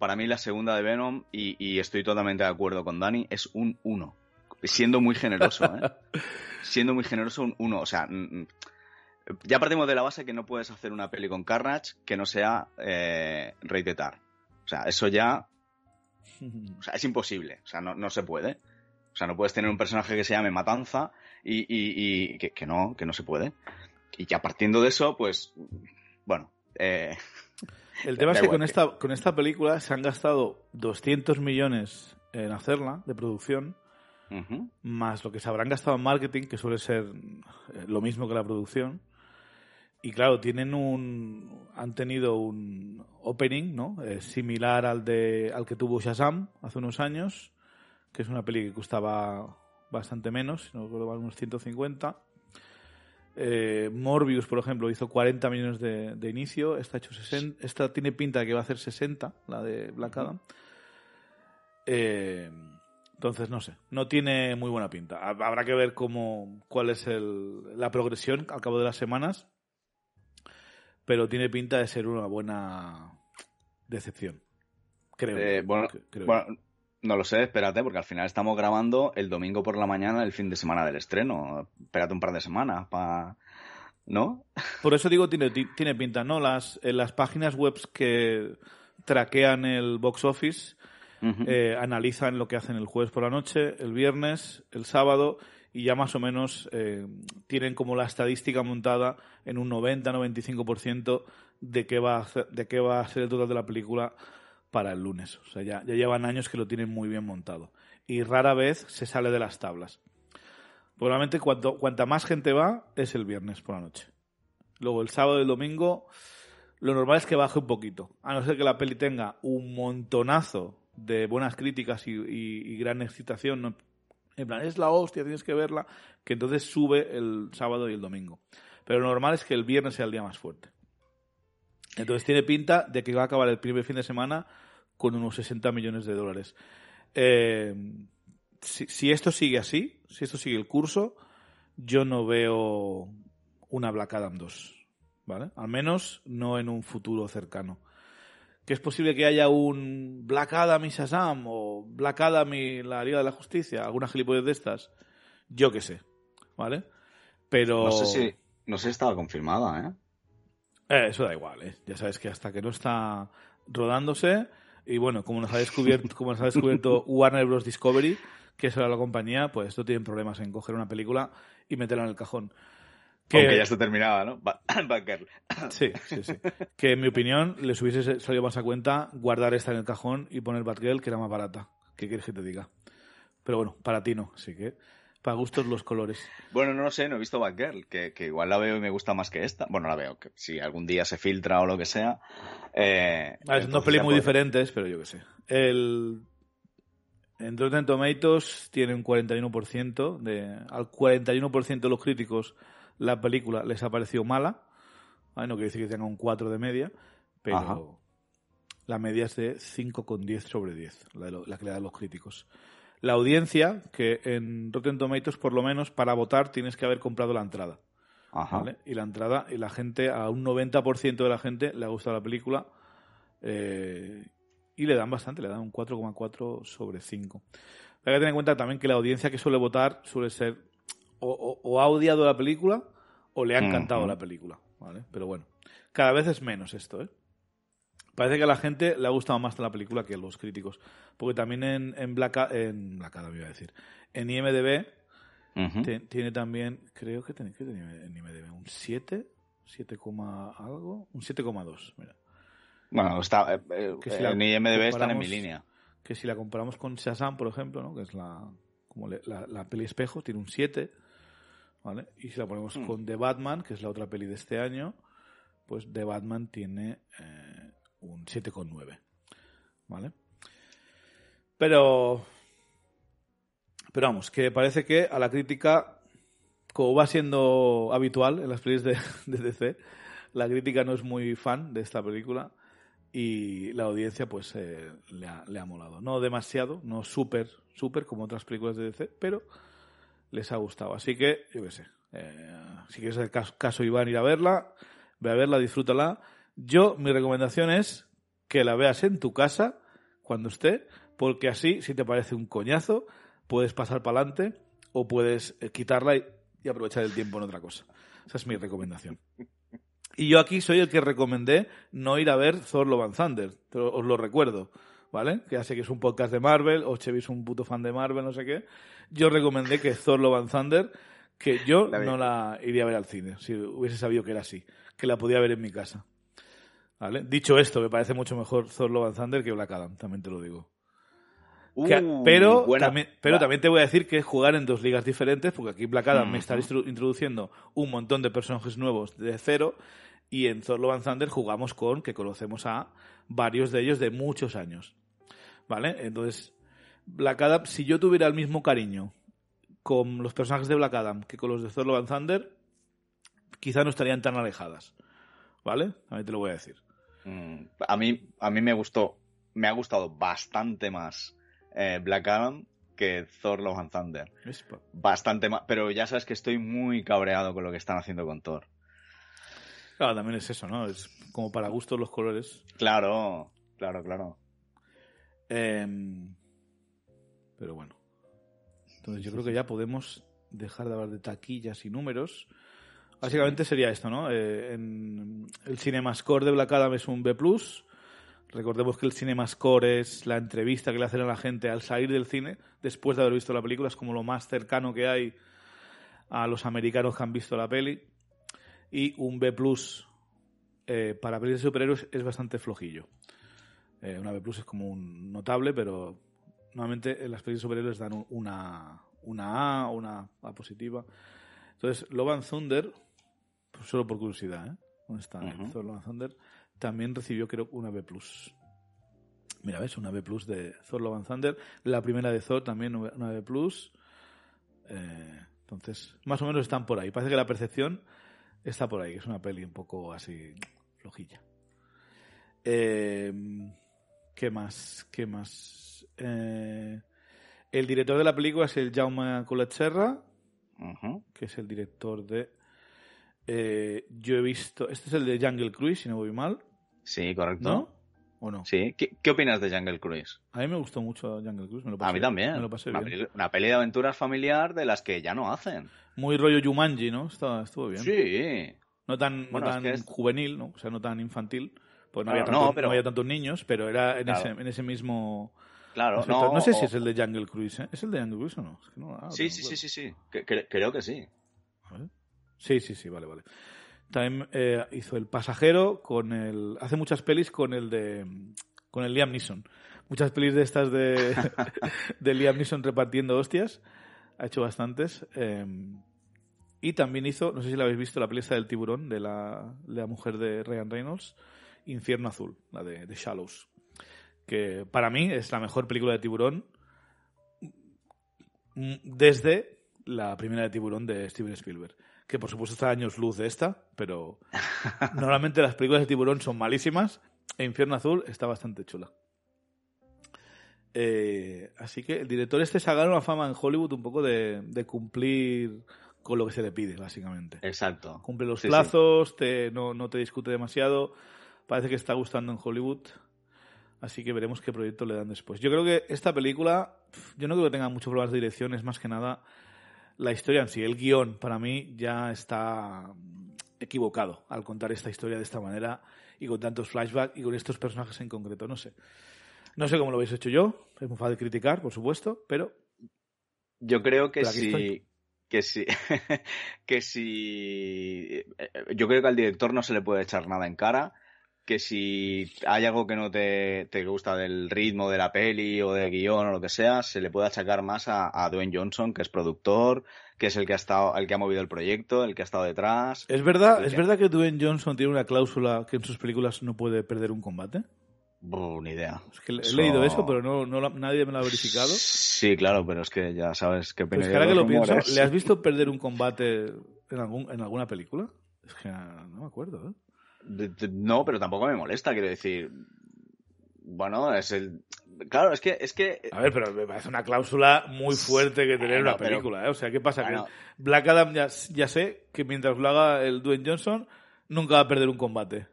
para mí la segunda de Venom, y, estoy totalmente de acuerdo con Dani, es un 1. Siendo muy generoso, ¿eh? Siendo muy generoso, un 1. O sea, ya partimos de la base que no puedes hacer una peli con Carnage que no sea eh, O sea, eso ya. O sea, es imposible. O sea, no, se puede. O sea, no puedes tener un personaje que se llame Matanza y, y, que, que, no, que no se puede. Y ya partiendo de eso, pues. Bueno. Eh, el tema es que con, esta, con esta película se han gastado 200 millones en hacerla, de producción, más lo que se habrán gastado en marketing, que suele ser eh, lo mismo que la producción. Y claro, tienen un, han tenido un opening, ¿no? Eh, similar al de, al que tuvo Shazam hace unos años, que es una peli que costaba bastante menos, si no recuerdo unos 150. Eh, Morbius, por ejemplo, hizo 40 millones de, inicio. Esta, hecho 60, esta tiene pinta de que va a hacer 60, la de Black Adam. Eh, entonces, no sé, no tiene muy buena pinta. Habrá que ver cómo, cuál es la progresión al cabo de las semanas. Pero tiene pinta de ser una buena decepción. Creo. Eh, bueno, no lo sé, espérate, porque al final estamos grabando el domingo por la mañana, el fin de semana del estreno. Espérate un par de semanas para... ¿No? Por eso digo, tiene, tiene pinta, ¿no? Las, en las páginas web que traquean el box office eh, analizan lo que hacen el jueves por la noche, el viernes, el sábado y ya más o menos eh, tienen como la estadística montada en un 90-95% de qué va a de qué va a ser el total de la película para el lunes. O sea, ya, ya llevan años que lo tienen muy bien montado. Y rara vez se sale de las tablas. Probablemente cuanto, cuanta más gente va, es el viernes por la noche. Luego el sábado y el domingo, lo normal es que baje un poquito. A no ser que la peli tenga un montonazo de buenas críticas y, gran excitación. En plan, es la hostia, tienes que verla. Que entonces sube el sábado y el domingo. Pero lo normal es que el viernes sea el día más fuerte. Entonces tiene pinta de que va a acabar el primer fin de semana con unos 60 millones de dólares. Eh, si, esto sigue así, si esto sigue el curso, yo no veo una Black Adam 2. ¿Vale? Al menos no en un futuro cercano. Que es posible que haya un Black Adam y Shazam o Black Adam y la Liga de la Justicia, alguna gilipollas de estas. Yo qué sé. ¿Vale? Pero. No sé si. No sé si estaba confirmada, ¿eh? Eh, eso da igual, ¿eh? Ya sabes que hasta que no está rodándose, y bueno, como nos ha descubierto, como nos ha descubierto Warner Bros. Discovery, que es la compañía, pues no tienen problemas en coger una película y meterla en el cajón. Que, ya está terminada, ¿no? Batgirl. Sí, sí, sí. Que en mi opinión les hubiese salido más a cuenta guardar esta en el cajón y poner Batgirl, que era más barata. ¿Qué quieres que te diga? Pero bueno, para ti no, así que para gustos los colores. Bueno, no lo sé, no he visto Batgirl, que, que igual la veo y me gusta más que esta. Bueno, la veo, que si algún día se filtra o lo que sea. Eh, ah, no son dos pelis muy diferentes, pero yo qué sé. El, En Rotten Tomatoes tiene un 41%. De, al 41% de los críticos la película les ha parecido mala. no quiere decir que tenga un 4 de media, pero la media es de 5,10 sobre 10, la, la que le dan los críticos. La audiencia, que en Rotten Tomatoes, por lo menos, para votar tienes que haber comprado la entrada. Y la entrada, y la gente, a un 90% de la gente le ha gustado la película. Eh, y le dan bastante, le dan un 4,4 sobre 5. Hay que tener en cuenta también que la audiencia que suele votar suele ser o, ha odiado la película o le ha encantado la película. ¿vale? Pero bueno, cada vez es menos esto. ¿eh? Parece que a la gente le ha gustado más la película que a los críticos. Porque también en, en Black, en Black Adam, iba a decir, en IMDB tiene también, creo que tiene, en IMDB un 7, 7, algo, un 7,2. Mira. Bueno, está, eh, eh, en IMDB están en mi línea. Que si la comparamos con Shazam, por ejemplo, ¿no? que es la, como la, la, peli espejo, tiene un 7. ¿Vale? Y si la ponemos mm. con The Batman, que es la otra peli de este año, pues The Batman tiene eh, un 7,9. ¿Vale? Pero. Pero vamos, que parece que a la crítica, como va siendo habitual en las pelis de, de DC, la crítica no es muy fan de esta película y la audiencia pues eh, le, ha, le, ha, molado. No demasiado, no súper, súper como otras películas de DC, pero les ha gustado. Así que, yo qué sé, eh, si quieres el caso, caso, Iván ir a verla, ve a verla, disfrútala. Yo, mi recomendación es que la veas en tu casa cuando esté, porque así, si te parece un coñazo, puedes pasar para adelante o puedes eh, quitarla y, aprovechar el tiempo en otra cosa. Esa es mi recomendación. Y yo aquí soy el que recomendé no ir a ver Thor and Thunder. Os lo recuerdo, ¿vale? Que ya sé que es un podcast de Marvel, o Chevy es un puto fan de Marvel, no sé qué. Yo recomendé que Thor Love and Thunder, que yo no la iría a ver al cine, si hubiese sabido que era así, que la podía ver en mi casa. ¿Vale? Dicho esto, me parece mucho mejor Thor Love and Thunder que Black Adam, también te lo digo. Uh, pero, también, pero también te voy a decir que jugar en dos ligas diferentes, porque aquí Black Adam me está introduciendo un montón de personajes nuevos de cero, y en Thor Love and Thunder jugamos con, que conocemos a varios de ellos de muchos años. ¿Vale? Entonces, Black Adam, si yo tuviera el mismo cariño con los personajes de Black Adam que con los de Thor Love and Thunder, quizá no estarían tan alejadas. ¿Vale? A mí te lo voy a decir. Mm, a mí, a mí me gustó, me ha gustado bastante más eh, Black Adam que Thor Love and Thunder. Bastante más, pero ya sabes que estoy muy cabreado con lo que están haciendo con Thor. Claro, también es eso, ¿no? Es como para gustos los colores. Claro, claro, claro. Em, pero bueno. Entonces yo creo que ya podemos dejar de hablar de taquillas y números. Básicamente sería esto, ¿no? Eh, en el CinemaScore de Black Adam es un B+. Recordemos que el CinemaScore es la entrevista que le hacen a la gente al salir del cine, después de haber visto la película. Es como lo más cercano que hay a los americanos que han visto la peli y un B plus eh, para pelis de superhéroes es bastante flojillo. Eh, una B plus es como un notable, pero normalmente en las pelis superhéroes dan una, una A una A positiva. Entonces, Lovan Thunder, pues solo por curiosidad, ¿eh? ¿Dónde está? Thor Thunder también recibió, creo, una B plus. Mira, ves, una B plus de Thor Love Thunder. La primera de Thor también una B plus. Eh, entonces, más o menos están por ahí. Parece que la percepción está por ahí, es una peli un poco así flojilla. Eh, ¿Qué más? ¿Qué más? Eh, el director de la película es el Jaume Coletserra, que es el director de... Eh, yo he visto... Este es el de Jungle Cruise, si no voy mal. Sí, correcto. ¿No? ¿O no? Sí. ¿Qué, opinas de Jungle Cruise? A mí me gustó mucho Jungle Cruise. Me lo pasé, a mí también. Me lo pasé una, bien. Peli, una peli de aventuras familiar de las que ya no hacen. Muy rollo Jumanji, ¿no? estuvo bien. Sí. No tan, no tan juvenil, ¿no? O sea, no tan infantil. Pues no, había, tanto, no, había tantos niños, pero era en, ese, en ese mismo... Claro, no, no, sé si es el de Jungle Cruise, ¿eh? ¿Es el de Jungle Cruise o no? Es que no ah, sí, sí, sí, sí, sí, creo que sí. Sí, sí, sí, vale, vale. También eh, hizo El Pasajero con el... Hace muchas pelis con el de... Con el Liam Neeson. Muchas pelis de estas de, de Liam Neeson repartiendo hostias. Ha hecho bastantes. Eh, y también hizo, no sé si la habéis visto, la película del tiburón de la, de la mujer de Ryan Reynolds, Infierno Azul, la de, de Shallows. Que para mí es la mejor película de tiburón mm, desde la primera de Tiburón de Steven Spielberg. Que por supuesto está a años luz de esta, pero normalmente las películas de Tiburón son malísimas e Infierno Azul está bastante chula. Eh, así que el director este se ha ganado una fama en Hollywood un poco de, de cumplir con lo que se le pide, básicamente. Exacto. Cumple los Sí, sí. plazos, Te, no, no te discute demasiado. Parece que está gustando en Hollywood. Así que veremos qué proyecto le dan después. Yo creo que esta película, yo no creo que tenga muchos problemas de dirección, es más que nada la historia en sí. El guion, para mí, ya está equivocado al contar esta historia de esta manera y con tantos flashbacks y con estos personajes en concreto. No sé. No sé cómo lo habéis hecho yo. Es muy fácil criticar, por supuesto, pero Yo creo que estoy. Que si. que si. eh, Yo creo que al director no se le puede echar nada en cara. Que si hay algo que no te, te gusta del ritmo de la peli o del guion o lo que sea, se le puede achacar más a, a Dwayne Johnson, que es productor, que es el que ha estado, el que ha movido el proyecto, el que ha estado detrás. ¿es verdad, ¿es sí. verdad que Dwayne Johnson tiene una cláusula que en sus películas no puede perder un combate? Buh, ni idea. Es que he leído eso, pero no, no nadie me lo ha verificado. Sí, claro, pero es que ya sabes qué Pero opinión es que ahora que lo pienso, rumores. ¿le has visto perder un combate en, algún, en alguna película? Es que no me acuerdo, ¿eh? No, pero tampoco me molesta, quiero decir. Bueno, es el. Claro, es que. Es que... A ver, pero me parece una cláusula muy fuerte que tener en Bueno, una pero- película, ¿eh? O sea, ¿qué pasa? Bueno. Que Black Adam ya, ya sé que mientras lo haga el Dwayne Johnson, nunca va a perder un combate.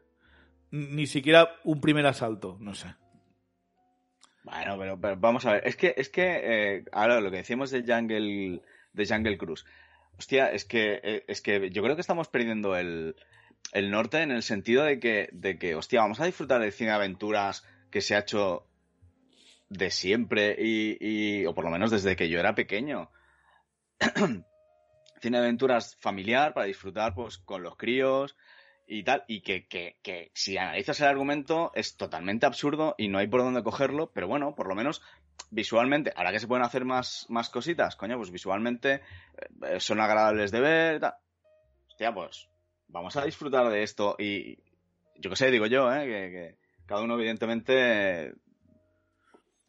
Ni siquiera un primer asalto, no sé. Bueno, pero, pero vamos a ver. Es que, es que eh, ahora lo que decíamos de Jungle, de Jungle Cruise. Hostia, es que, eh, es que yo creo que estamos perdiendo el, el norte en el sentido de que, de que, hostia, vamos a disfrutar del cine de aventuras que se ha hecho de siempre y, y- o por lo menos desde que yo era pequeño. cine aventuras familiar para disfrutar pues con los críos y tal, y que, que, que si analizas el argumento es totalmente absurdo y no hay por dónde cogerlo, pero bueno, por lo menos visualmente, ahora que se pueden hacer más, más cositas, coño, pues visualmente eh, son agradables de ver, tal. Hostia, pues vamos a disfrutar de esto y yo qué sé, digo yo, ¿eh? que, cada uno evidentemente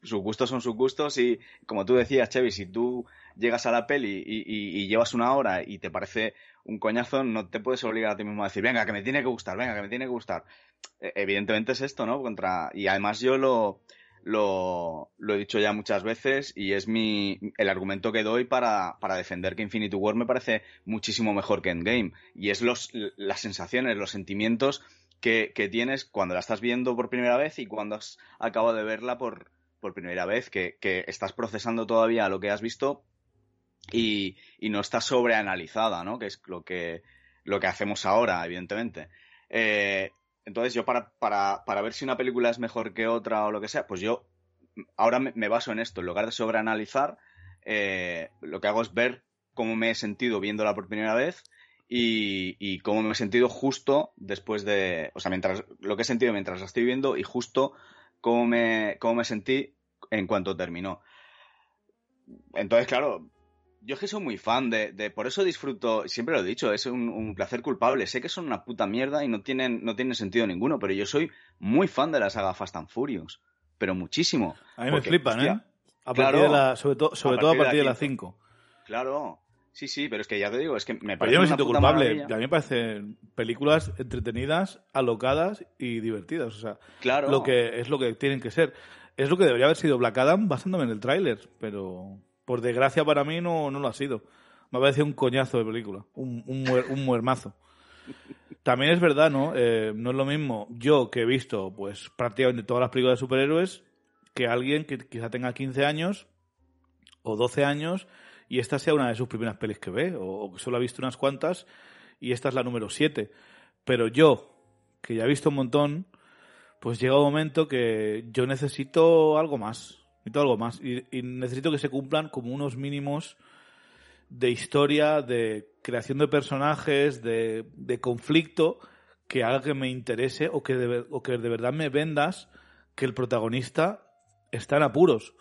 sus gustos son sus gustos y como tú decías, Chevy, si tú llegas a la peli y, llevas una hora y te parece un coñazo, no te puedes obligar a ti mismo a decir, venga, que me tiene que gustar, venga, que me tiene que gustar. Eh, Evidentemente es esto, ¿no? Contra... Y además yo lo, lo, lo he dicho ya muchas veces y es mi, el argumento que doy para, para defender que Infinity War me parece muchísimo mejor que Endgame. Y es los, las sensaciones, los sentimientos que, que tienes cuando la estás viendo por primera vez y cuando has acabado de verla por, por primera vez, que, que estás procesando todavía lo que has visto y, y no está sobreanalizada, ¿no? Que es lo que, lo que hacemos ahora, evidentemente. Eh, entonces, yo para, para, para ver si una película es mejor que otra o lo que sea, pues yo ahora me, baso en esto. En lugar de sobreanalizar, eh, lo que hago es ver cómo me he sentido viéndola por primera vez y, y cómo me he sentido justo después de. O sea, mientras lo que he sentido mientras la estoy viendo y justo cómo me, cómo me sentí en cuanto terminó. Entonces, claro, yo es que soy muy fan de, de- por eso disfruto, siempre lo he dicho, es un, un placer culpable. Sé que son una puta mierda y no tienen, no tienen sentido ninguno, pero yo soy muy fan de la saga Fast and Furious. Pero muchísimo. A mí Porque, me flipan, hostia, ¿eh? A claro, partir de la, sobre todo, sobre a todo a partir de la la 5. Claro. Sí, sí, pero es que ya te digo, es que me Pero parece yo me siento culpable. maravilla. A mí me parecen películas entretenidas, alocadas y divertidas. O sea, Claro. lo que es lo que tienen que ser. Es lo que debería haber sido Black Adam basándome en el tráiler, pero por desgracia para mí no, no lo ha sido. Me ha parecido un coñazo de película, un, un, muer- un muermazo. También es verdad, ¿no? Eh, no es lo mismo yo que he visto pues prácticamente todas las películas de superhéroes que alguien que quizá tenga 15 años o 12 años y esta sea una de sus primeras pelis que ve, o, o que solo ha visto unas cuantas y esta es la número 7. Pero yo, que ya he visto un montón, pues llega un momento que yo necesito algo más, necesito algo más y, y necesito que se cumplan como unos mínimos de historia, de creación de personajes, de, de conflicto que haga que me interese o que, de, o que de verdad me vendas que el protagonista está en apuros.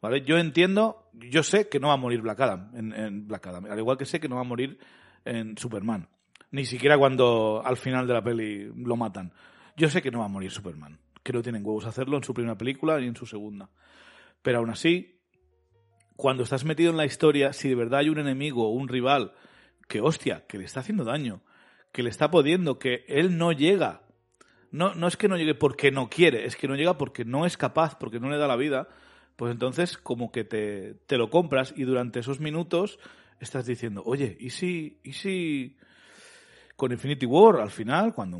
¿Vale? Yo entiendo, yo sé que no va a morir Black Adam en, en Black Adam, al igual que sé que no va a morir en Superman. Ni siquiera cuando al final de la peli lo matan. Yo sé que no va a morir Superman, que no tienen huevos hacerlo en su primera película ni en su segunda. Pero aún así, cuando estás metido en la historia, si de verdad hay un enemigo o un rival que, hostia, que le está haciendo daño, que le está pudiendo, que él no llega. No, no es que no llegue porque no quiere, es que no llega porque no es capaz, porque no le da la vida. Pues entonces como que te, te lo compras y durante esos minutos estás diciendo, oye, ¿y si, ¿y si con Infinity War al final, cuando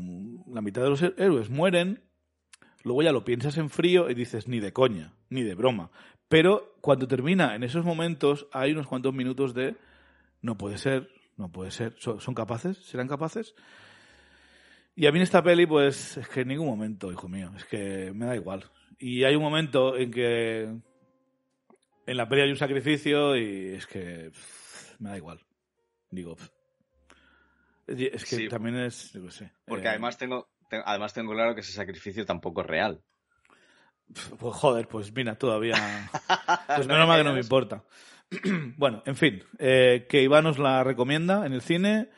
la mitad de los héroes mueren, luego ya lo piensas en frío y dices, ni de coña, ni de broma. Pero cuando termina, en esos momentos, hay unos cuantos minutos de, no puede ser, no puede ser, ¿son capaces? ¿Serán capaces? Y a mí en esta peli, pues, es que en ningún momento, hijo mío, es que me da igual. Y hay un momento en que en la peli hay un sacrificio y es que me da igual. Digo, es que también es, Porque eh, además tengo, además tengo claro que ese sacrificio tampoco es real. Pues joder, pues mira, todavía. Pues menos mal que no me importa. bueno, en fin, eh, que Iván os la recomienda en el cine.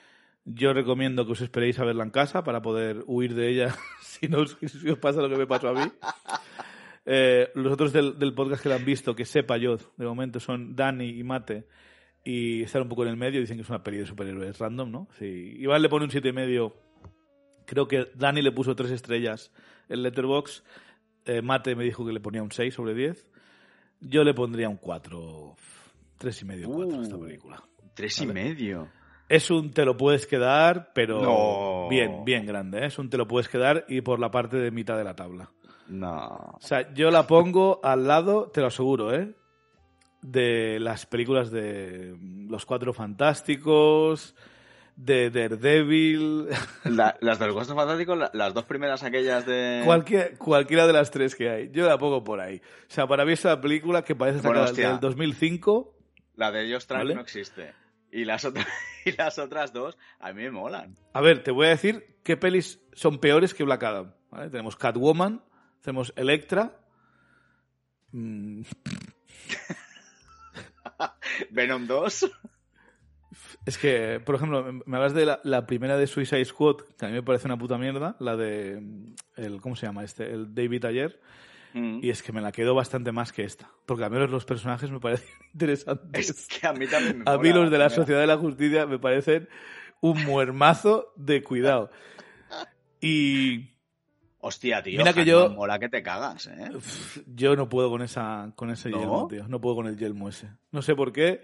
Yo recomiendo que os esperéis a verla en casa para poder huir de ella si, no, si os pasa lo que me pasó a mí. Eh, los otros del, del, podcast que la han visto, que sepa yo, de momento son Dani y Mate, y estar un poco en el medio. Dicen que es una peli de superhéroes random, ¿no? Sí. Iván le pone un siete y medio. Creo que Dani le puso tres estrellas en Letterbox. Eh, Mate me dijo que le ponía un 6 sobre 10. Yo le pondría un 4. Tres y medio, 4 a esta uh, película. Tres y medio. Es un te lo puedes quedar, pero bien, bien grande. ¿eh? Es un te lo puedes quedar y por la parte de mitad de la tabla. No. O sea, yo la pongo al lado, te lo aseguro, ¿eh? de las películas de Los Cuatro Fantásticos, de Daredevil. las de Los Cuatro Fantásticos, las dos primeras aquellas de... Cualquier, cualquiera de las tres que hay. Yo la pongo por ahí. O sea, para mí es una película que parece sacada del 2005. La de Trank no existe. Y las, otras, y las otras dos a mí me molan. A ver, te voy a decir qué pelis son peores que Black Adam. Tenemos Catwoman, tenemos Electra... Mm, Venom 2. Es que, por ejemplo, me hablas de la, primera de Suicide Squad, que a mí me parece una puta mierda, la de el ¿cómo se llama este? El David Ayer. Mm. Y es que me la quedo bastante más que esta. Porque a mí los personajes me parecen interesantes. Es que a mí también me A mí los de la Sociedad de la Justicia me parecen un muermazo de cuidado. Y Hostia, tío. Mira que yo. Mola que te cagas, ¿eh? Yo no puedo con esa con ese yelmo, tío. No puedo con el yelmo ese. No sé por qué,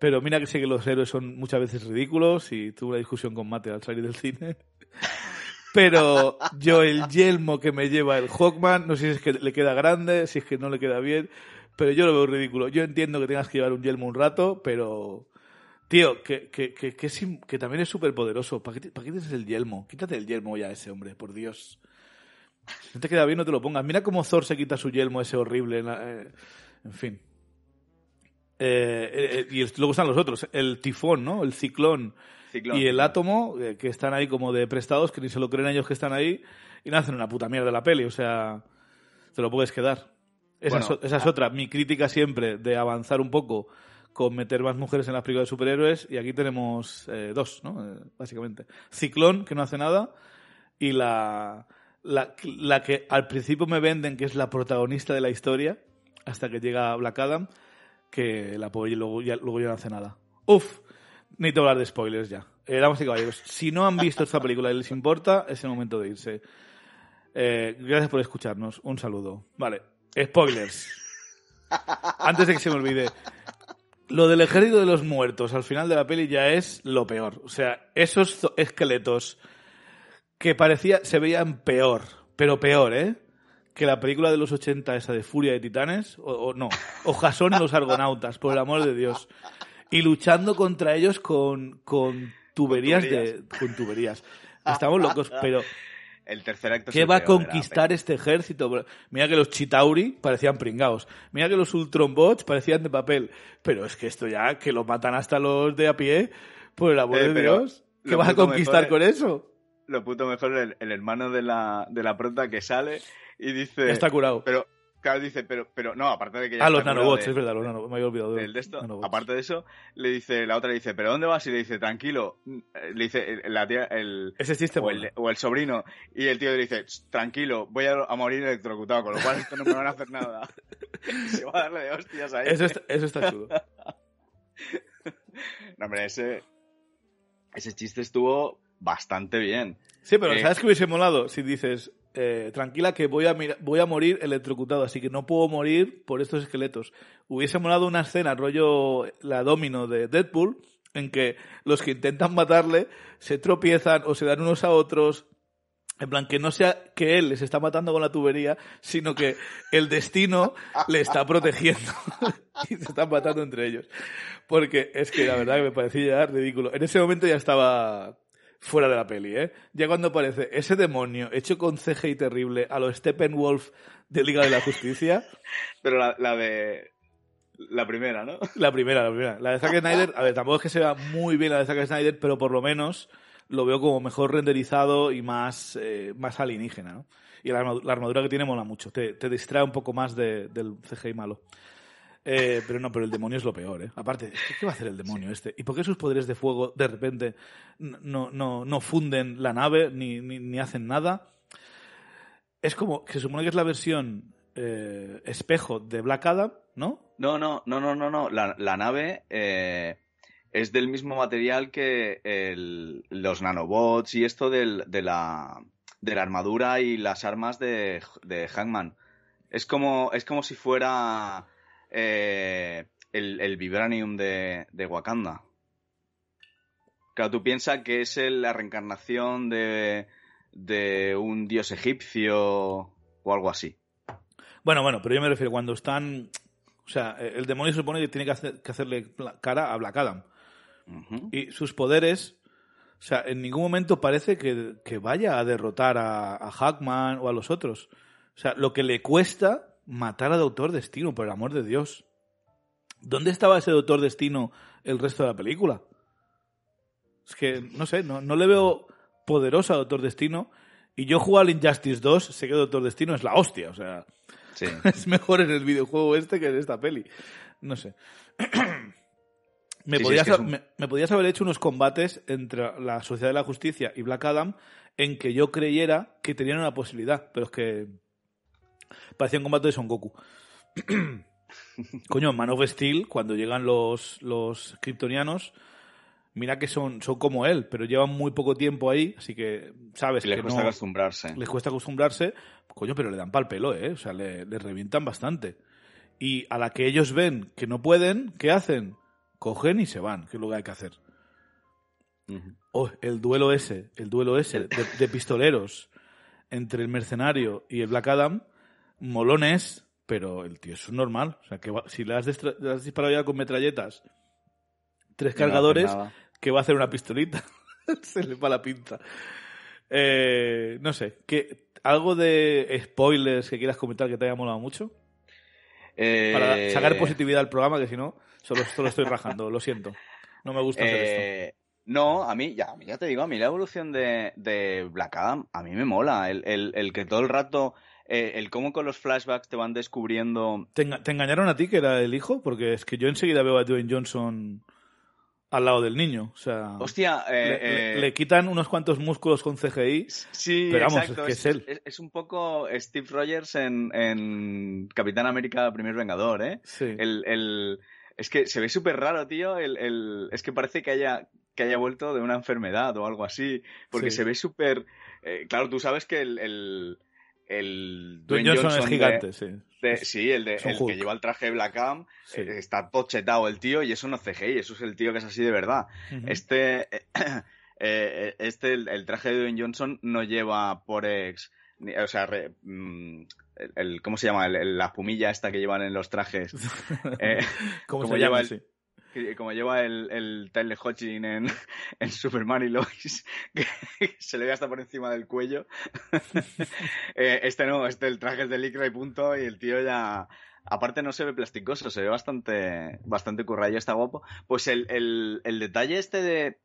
pero mira que sé que los héroes son muchas veces ridículos y tuve una discusión con Mate al salir del cine. Pero yo el yelmo que me lleva el Hawkman, no sé si es que le queda grande, si es que no le queda bien, pero yo lo veo ridículo. Yo entiendo que tengas que llevar un yelmo un rato, pero... Tío, que, que, que, también es súper poderoso. ¿Para qué, ¿Para qué tienes el yelmo? Quítate el yelmo ya ese hombre, por Dios. Si no te queda bien, no te lo pongas. Mira cómo Thor se quita su yelmo ese horrible. Eh, en fin. Eh, eh, y luego están los otros. El tifón, ¿no? El ciclón. y el átomo, que están ahí como de prestados, que ni se lo creen ellos que están ahí, y no hacen una puta mierda la peli. O sea, te lo puedes quedar. Esa, es, esa es otra. Mi crítica siempre de avanzar un poco con meter más mujeres en las películas de superhéroes, y aquí tenemos dos, ¿no? básicamente. Ciclón, que no hace nada, y la la, la, que al principio me venden que es la protagonista de la historia, hasta que llega Black Adam, que la pobre luego ya, luego ya no hace nada. Uf, necesito hablar de spoilers ya. Eh, damas y caballeros, si no han visto esta película y les importa, es el momento de irse. Eh, gracias por escucharnos. Un saludo. Vale, spoilers. Antes de que se me olvide. Lo del ejército de los muertos al final de la peli ya es lo peor. O sea, esos esqueletos que parecía, se veían peor, pero peor, ¿eh? Que la película de los 80, esa de Furia de Titanes, o, no, o Jason y los Argonautas, por el amor de Dios. Y luchando contra ellos con, con tuberías, de. con tuberías. Estamos locos, pero. El tercer acto ¿Qué va a conquistar este ejército? Mira que los Chitauri parecían pringados. Mira que los Ultronbots parecían de papel. Pero es que esto ya, que lo matan hasta los de a pie, por el amor eh, de Dios. ¿Qué vas a conquistar con eso? lo puto mejor el, el hermano de la, de la prota que sale y dice... Está curado. Pero, claro, dice, pero, pero no, aparte de que ya Ah, los nanobots, es verdad, los nanobots, me había olvidado de, de esto. Aparte de eso, le dice, la otra le dice, ¿pero dónde vas? Y le dice, tranquilo. Le dice, la tía, el... Ese chiste o el, o el sobrino. Y el tío le dice, tranquilo, voy a, a morir electrocutado, con lo cual esto no me van a hacer nada. se va a darle de hostias ahí. Eso está, eso está chulo. No, hombre, ese, ese chiste estuvo bastante bien. Sí, pero Eh, ¿sabes qué hubiese molado? Si dices, eh, tranquila que voy a, voy a morir electrocutado, así que no puedo morir por estos esqueletos. Hubiese molado una escena, rollo la domino de Deadpool, en que los que intentan matarle se tropiezan o se dan unos a otros. En plan, que no sea que él les está matando con la tubería, sino que el destino le está protegiendo y se están matando entre ellos. Porque es que la verdad que me parecía ridículo. En ese momento ya estaba fuera de la peli, ¿eh? Ya cuando aparece ese demonio hecho con CGI terrible a los Steppenwolf de Liga de la Justicia, Pero la, la de. La primera, ¿no? la primera, la primera. La de Zack Snyder, a ver, tampoco es que se vea muy bien la de Zack Snyder, pero por lo menos lo veo como mejor renderizado y más, eh, más alienígena, ¿no? Y la armadura, la armadura que tiene mola mucho. Te, te distrae un poco más de- del CGI malo. Eh, pero no, pero el demonio es lo peor, ¿eh? Aparte, ¿qué va a hacer el demonio este? ¿Y por qué sus poderes de fuego de repente no, no, no funden la nave ni, ni, ni hacen nada? Es como que se supone que es la versión eh, espejo de Black Adam, ¿no? No, no, no, no, no, no. La, la nave eh, es del mismo material que el- los nanobots y esto del- de, la, de la armadura y las armas de, de Hangman. Es como, es como si fuera eh, el, el vibranium de, de Wakanda. Claro, tú piensas que es la reencarnación de, de un dios egipcio o algo así. Bueno, bueno, pero yo me refiero cuando están. O sea, el demonio se supone que tiene que, hacer- que hacerle cara a Black Adam. Y sus poderes. O sea, en ningún momento parece que, que vaya a derrotar a, a Hackman o a los otros. O sea, lo que le cuesta matar a Doctor Destino, por el amor de Dios. ¿Dónde estaba ese Doctor Destino el resto de la película? Es que, no sé, no, no le veo poderoso a Doctor Destino. Y yo juego al Injustice 2, sé que Doctor Destino es la hostia, o sea, Sí. es mejor en el videojuego este que en esta peli. No sé. me, Sí, sí, podías, es que es un- me, me podías haber hecho unos combates entre la Sociedad de la Justicia y Black Adam en que yo creyera que tenían una posibilidad, pero es que parecía un combate de Son Goku. Coño, en Man of Steel, cuando llegan los, los kryptonianos, mira que son, son como él, pero llevan muy poco tiempo ahí, así que sabes Y les que cuesta no acostumbrarse. les cuesta acostumbrarse, coño, pero le dan pal pelo, ¿eh? O sea, le, le revientan bastante. Y a la que ellos ven que no pueden, ¿qué hacen? Cogen y se van, que es lo que hay que hacer. Oh, el duelo ese, el duelo ese de, de pistoleros entre el mercenario y el Black Adam, molones, pero el tío es un normal. O sea, que va- si le has, le has disparado ya con metralletas, tres no cargadores, nada. que va a hacer una pistolita. Se le va la pinta. Eh, no sé, ¿qué, ¿algo de spoilers que quieras comentar que te haya molado mucho? Para Eh, sacar positividad al programa, que si no, solo, solo estoy rajando, lo siento. No me gusta hacer esto. eh, no, a mí, ya, ya te digo, a mí la evolución de, de Black Adam, a mí me mola. El, el- el que todo el rato, eh, el cómo con los flashbacks te van descubriendo. ¿Te, enga- te engañaron a ti que era el hijo? Porque es que yo enseguida veo a Dwayne Johnson al lado del niño. O sea, Hostia, eh, le, eh, le quitan unos cuantos músculos con CGI. Sí, Pero vamos, exacto. es que es él. es- es un poco Steve Rogers en, en Capitán América Primer Vengador, ¿eh? Sí. El, el- es que se ve súper raro, tío. El, el- es que parece que haya, que haya vuelto de una enfermedad o algo así. Porque Sí. se ve súper. eh, claro, tú sabes que el. el, el Dwayne Johnson, es de- gigante, sí. de- sí, el, de, el que lleva el traje de Black. Sí. eh, está pochetado el tío y eso no es CGI, eso es el tío que es así de verdad. Este, eh, este el, el traje de Dwayne Johnson no lleva Porex, ni- o sea, re- mm, el, ¿cómo se llama? La espumilla esta que llevan en los trajes. Eh, ¿Cómo, se lleva llama? el- Sí. Que- como lleva el, el Tyler Hodgkin en, en Superman y Lois, que se le ve hasta por encima del cuello. Eh, este no, este el traje es de licra y punto, y el tío ya... Aparte no se ve plasticoso, se ve bastante, bastante currado y está guapo. Pues el, el, el detalle este de,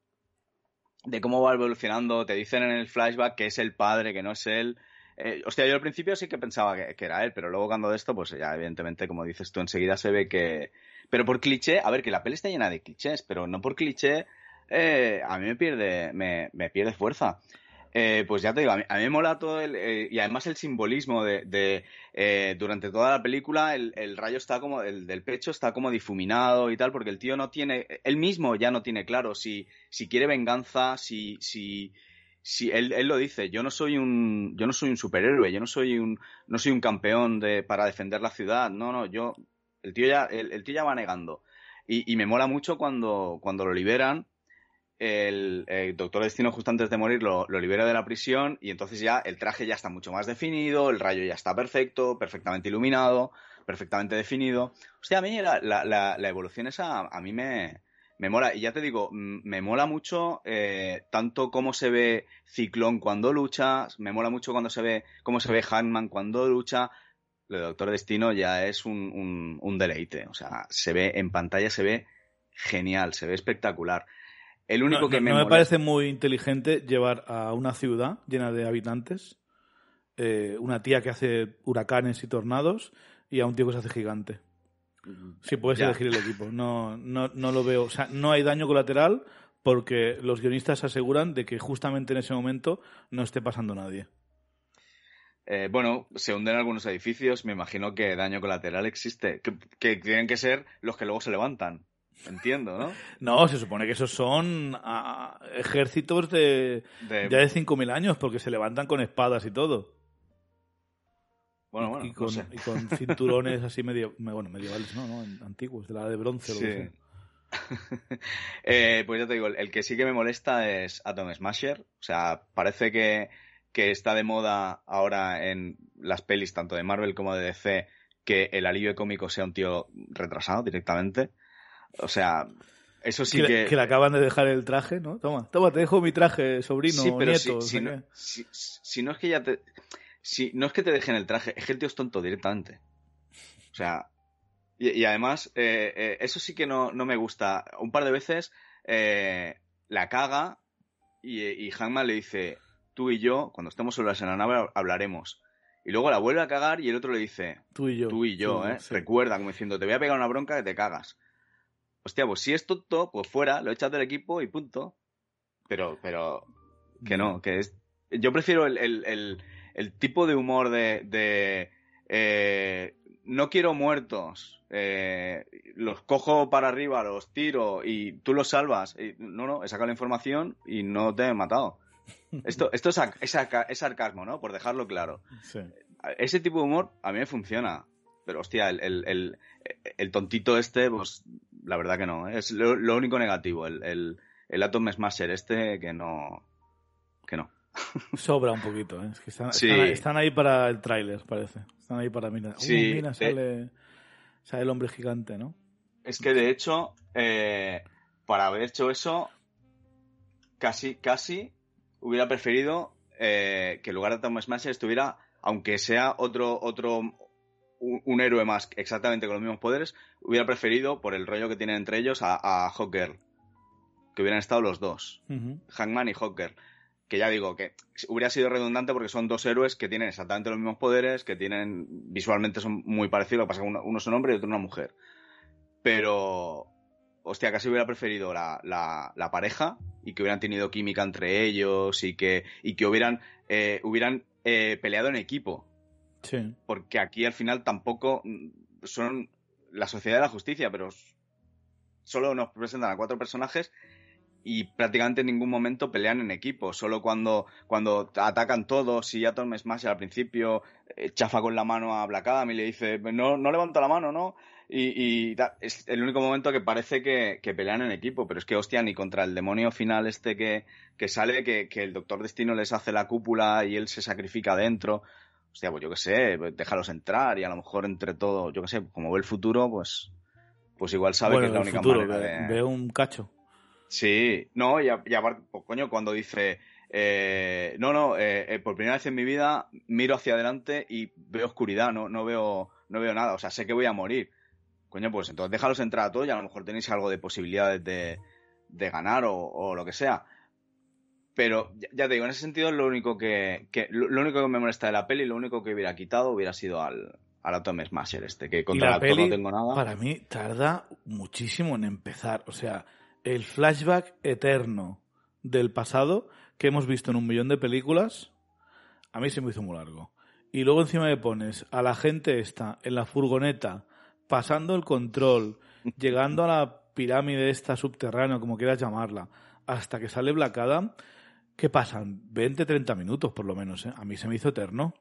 de cómo va evolucionando, te dicen en el flashback que es el padre, que no es él. Eh, hostia, yo al principio sí que pensaba que, era él, pero luego cuando de esto, pues ya evidentemente, como dices tú, enseguida se ve que... Pero por cliché, a ver, que la peli está llena de clichés, pero no por cliché, eh, a mí me pierde, me, me pierde fuerza. Eh, pues ya te digo, a mí, me mola todo el. Eh, y además el simbolismo de. Durante toda la película, el, rayo está como. El del pecho está como difuminado y tal, porque el tío no tiene. Él mismo ya no tiene claro si, si quiere venganza, si. si si él, él, lo dice, yo no soy un yo no soy un superhéroe, yo no soy un no soy un campeón de, para defender la ciudad, no, no, yo el tío ya el, tío ya va negando y, y, me mola mucho cuando cuando lo liberan el, Doctor Destino justo antes de morir lo, libera de la prisión y entonces ya el traje ya está mucho más definido, el rayo ya está perfecto, perfectamente iluminado, perfectamente definido. O sea, a mí la, la, evolución esa a mí me, me mola. Y ya te digo, me mola mucho eh, tanto cómo se ve Ciclón cuando lucha, me mola mucho cuando se ve cómo se ve Hangman cuando lucha. Lo de Doctor Destino ya es un, un, un deleite. O sea, se ve en pantalla, se ve genial, se ve espectacular. El único que me, no me parece muy inteligente llevar a una ciudad llena de habitantes, eh, una tía que hace huracanes y tornados y a un tío que se hace gigante. Si puedes elegir el equipo. No, no, no lo veo. O sea, no hay daño colateral porque los guionistas aseguran de que justamente en ese momento no esté pasando nadie. Eh, bueno, se hunden algunos edificios, me imagino que daño colateral existe, que tienen que ser los que luego se levantan. Entiendo, ¿no? No, se supone que esos son ah, ejércitos de, de... ya de 5.000 años, porque se levantan con espadas y todo. Bueno, bueno, y con, y con cinturones así medio, bueno, medievales, ¿no? ¿no? Antiguos, de la de bronce. Sí. eh, pues ya te digo, el que sí que me molesta es Atom Smasher. O sea, parece que, que está de moda ahora en las pelis tanto de Marvel como de DC que el alivio cómico sea un tío retrasado directamente. O sea, eso sí que... Que, le acaban de dejar el traje, ¿no? Toma, toma, te dejo mi traje, sobrino, sí, pero nieto. Si, no, si, no, es que ya te... Si, no es que te dejen el traje, es que el tío es tonto directamente. O sea... Y, además, eh, eh, eso sí que no, no, me gusta. Un par de veces eh, la caga y, y le dice, tú y yo, cuando estemos solas en la nave, hablaremos. Y luego la vuelve a cagar y el otro le dice, tú y yo. Tú y yo, ¿eh? Recuerda, como diciendo, te voy a pegar una bronca que te cagas hostia, pues si es tonto, pues fuera, lo echas del equipo y punto. Pero, pero, que no, que es. Yo prefiero el, el, el, tipo de humor de. de eh, no quiero muertos, eh, los cojo para arriba, los tiro y tú los salvas. no, no, he sacado la información y no te he matado. Esto, esto es, es, sarcasmo, ¿no? Por dejarlo claro. Ese tipo de humor a mí me funciona. Pero, hostia, el, el, el, tontito este, pues la verdad que no. ¿eh? Es lo, único negativo, el, el, el, Atom Smasher este que no. que no. Sobra un poquito, ¿eh? Es que están, ahí para el tráiler, parece. Están ahí para mirar. Sí, mira, sale, sale, el hombre gigante, ¿no? Es que de hecho, eh, para haber hecho eso, casi, casi hubiera preferido que en lugar de Atom Smasher estuviera, aunque sea otro, otro, un, héroe más exactamente con los mismos poderes, hubiera preferido, por el rollo que tienen entre ellos, a, a Hawker. Que hubieran estado los dos. Hangman y Hawker. Que ya digo, que hubiera sido redundante porque son dos héroes que tienen exactamente los mismos poderes, que tienen. visualmente son muy parecidos, lo que pasa que uno, es un hombre y otro una mujer. Pero. Hostia, casi hubiera preferido la, la, pareja y que hubieran tenido química entre ellos y que, y que hubieran, eh, hubieran eh, peleado en equipo porque aquí al final tampoco son la sociedad de la justicia, pero solo nos presentan a cuatro personajes y prácticamente en ningún momento pelean en equipo. Solo cuando, cuando atacan todos y Atom Smash al principio eh, chafa con la mano a Black Adam y le dice, no, no levanta la mano, ¿no? Y, es el único momento que parece que, pelean en equipo, pero es que hostia, ni contra el demonio final este que, que sale, que, que, el Doctor Destino les hace la cúpula y él se sacrifica dentro hostia, pues yo qué sé, pues déjalos entrar y a lo mejor entre todo, yo qué sé, como ve el futuro, pues, pues igual sabe que es la única manera de... Ve un cacho. Sí, no, y, aparte, pues, coño, cuando dice, eh, no, no, eh, eh, por primera vez en mi vida miro hacia adelante y veo oscuridad, no, no, veo, no veo nada, o sea, sé que voy a morir. Coño, pues entonces déjalos entrar a todos y a lo mejor tenéis algo de posibilidades de, de ganar o, o, lo que sea. Pero ya te digo, en ese sentido lo único que, lo, único que me molesta de la peli, lo único que hubiera quitado hubiera sido al, al Atom Smasher este, que contra el actor no tengo nada. Para mí tarda muchísimo en empezar. O sea, el flashback eterno del pasado que hemos visto en un millón de películas, a mí se me hizo muy largo. Y luego encima me pones a la gente esta en la furgoneta, pasando el control, llegando a la pirámide esta subterránea, como quieras llamarla, hasta que sale Black Adam, ¿qué pasan? 20, 30 minutos por lo menos, ¿eh? A mí se me hizo eterno.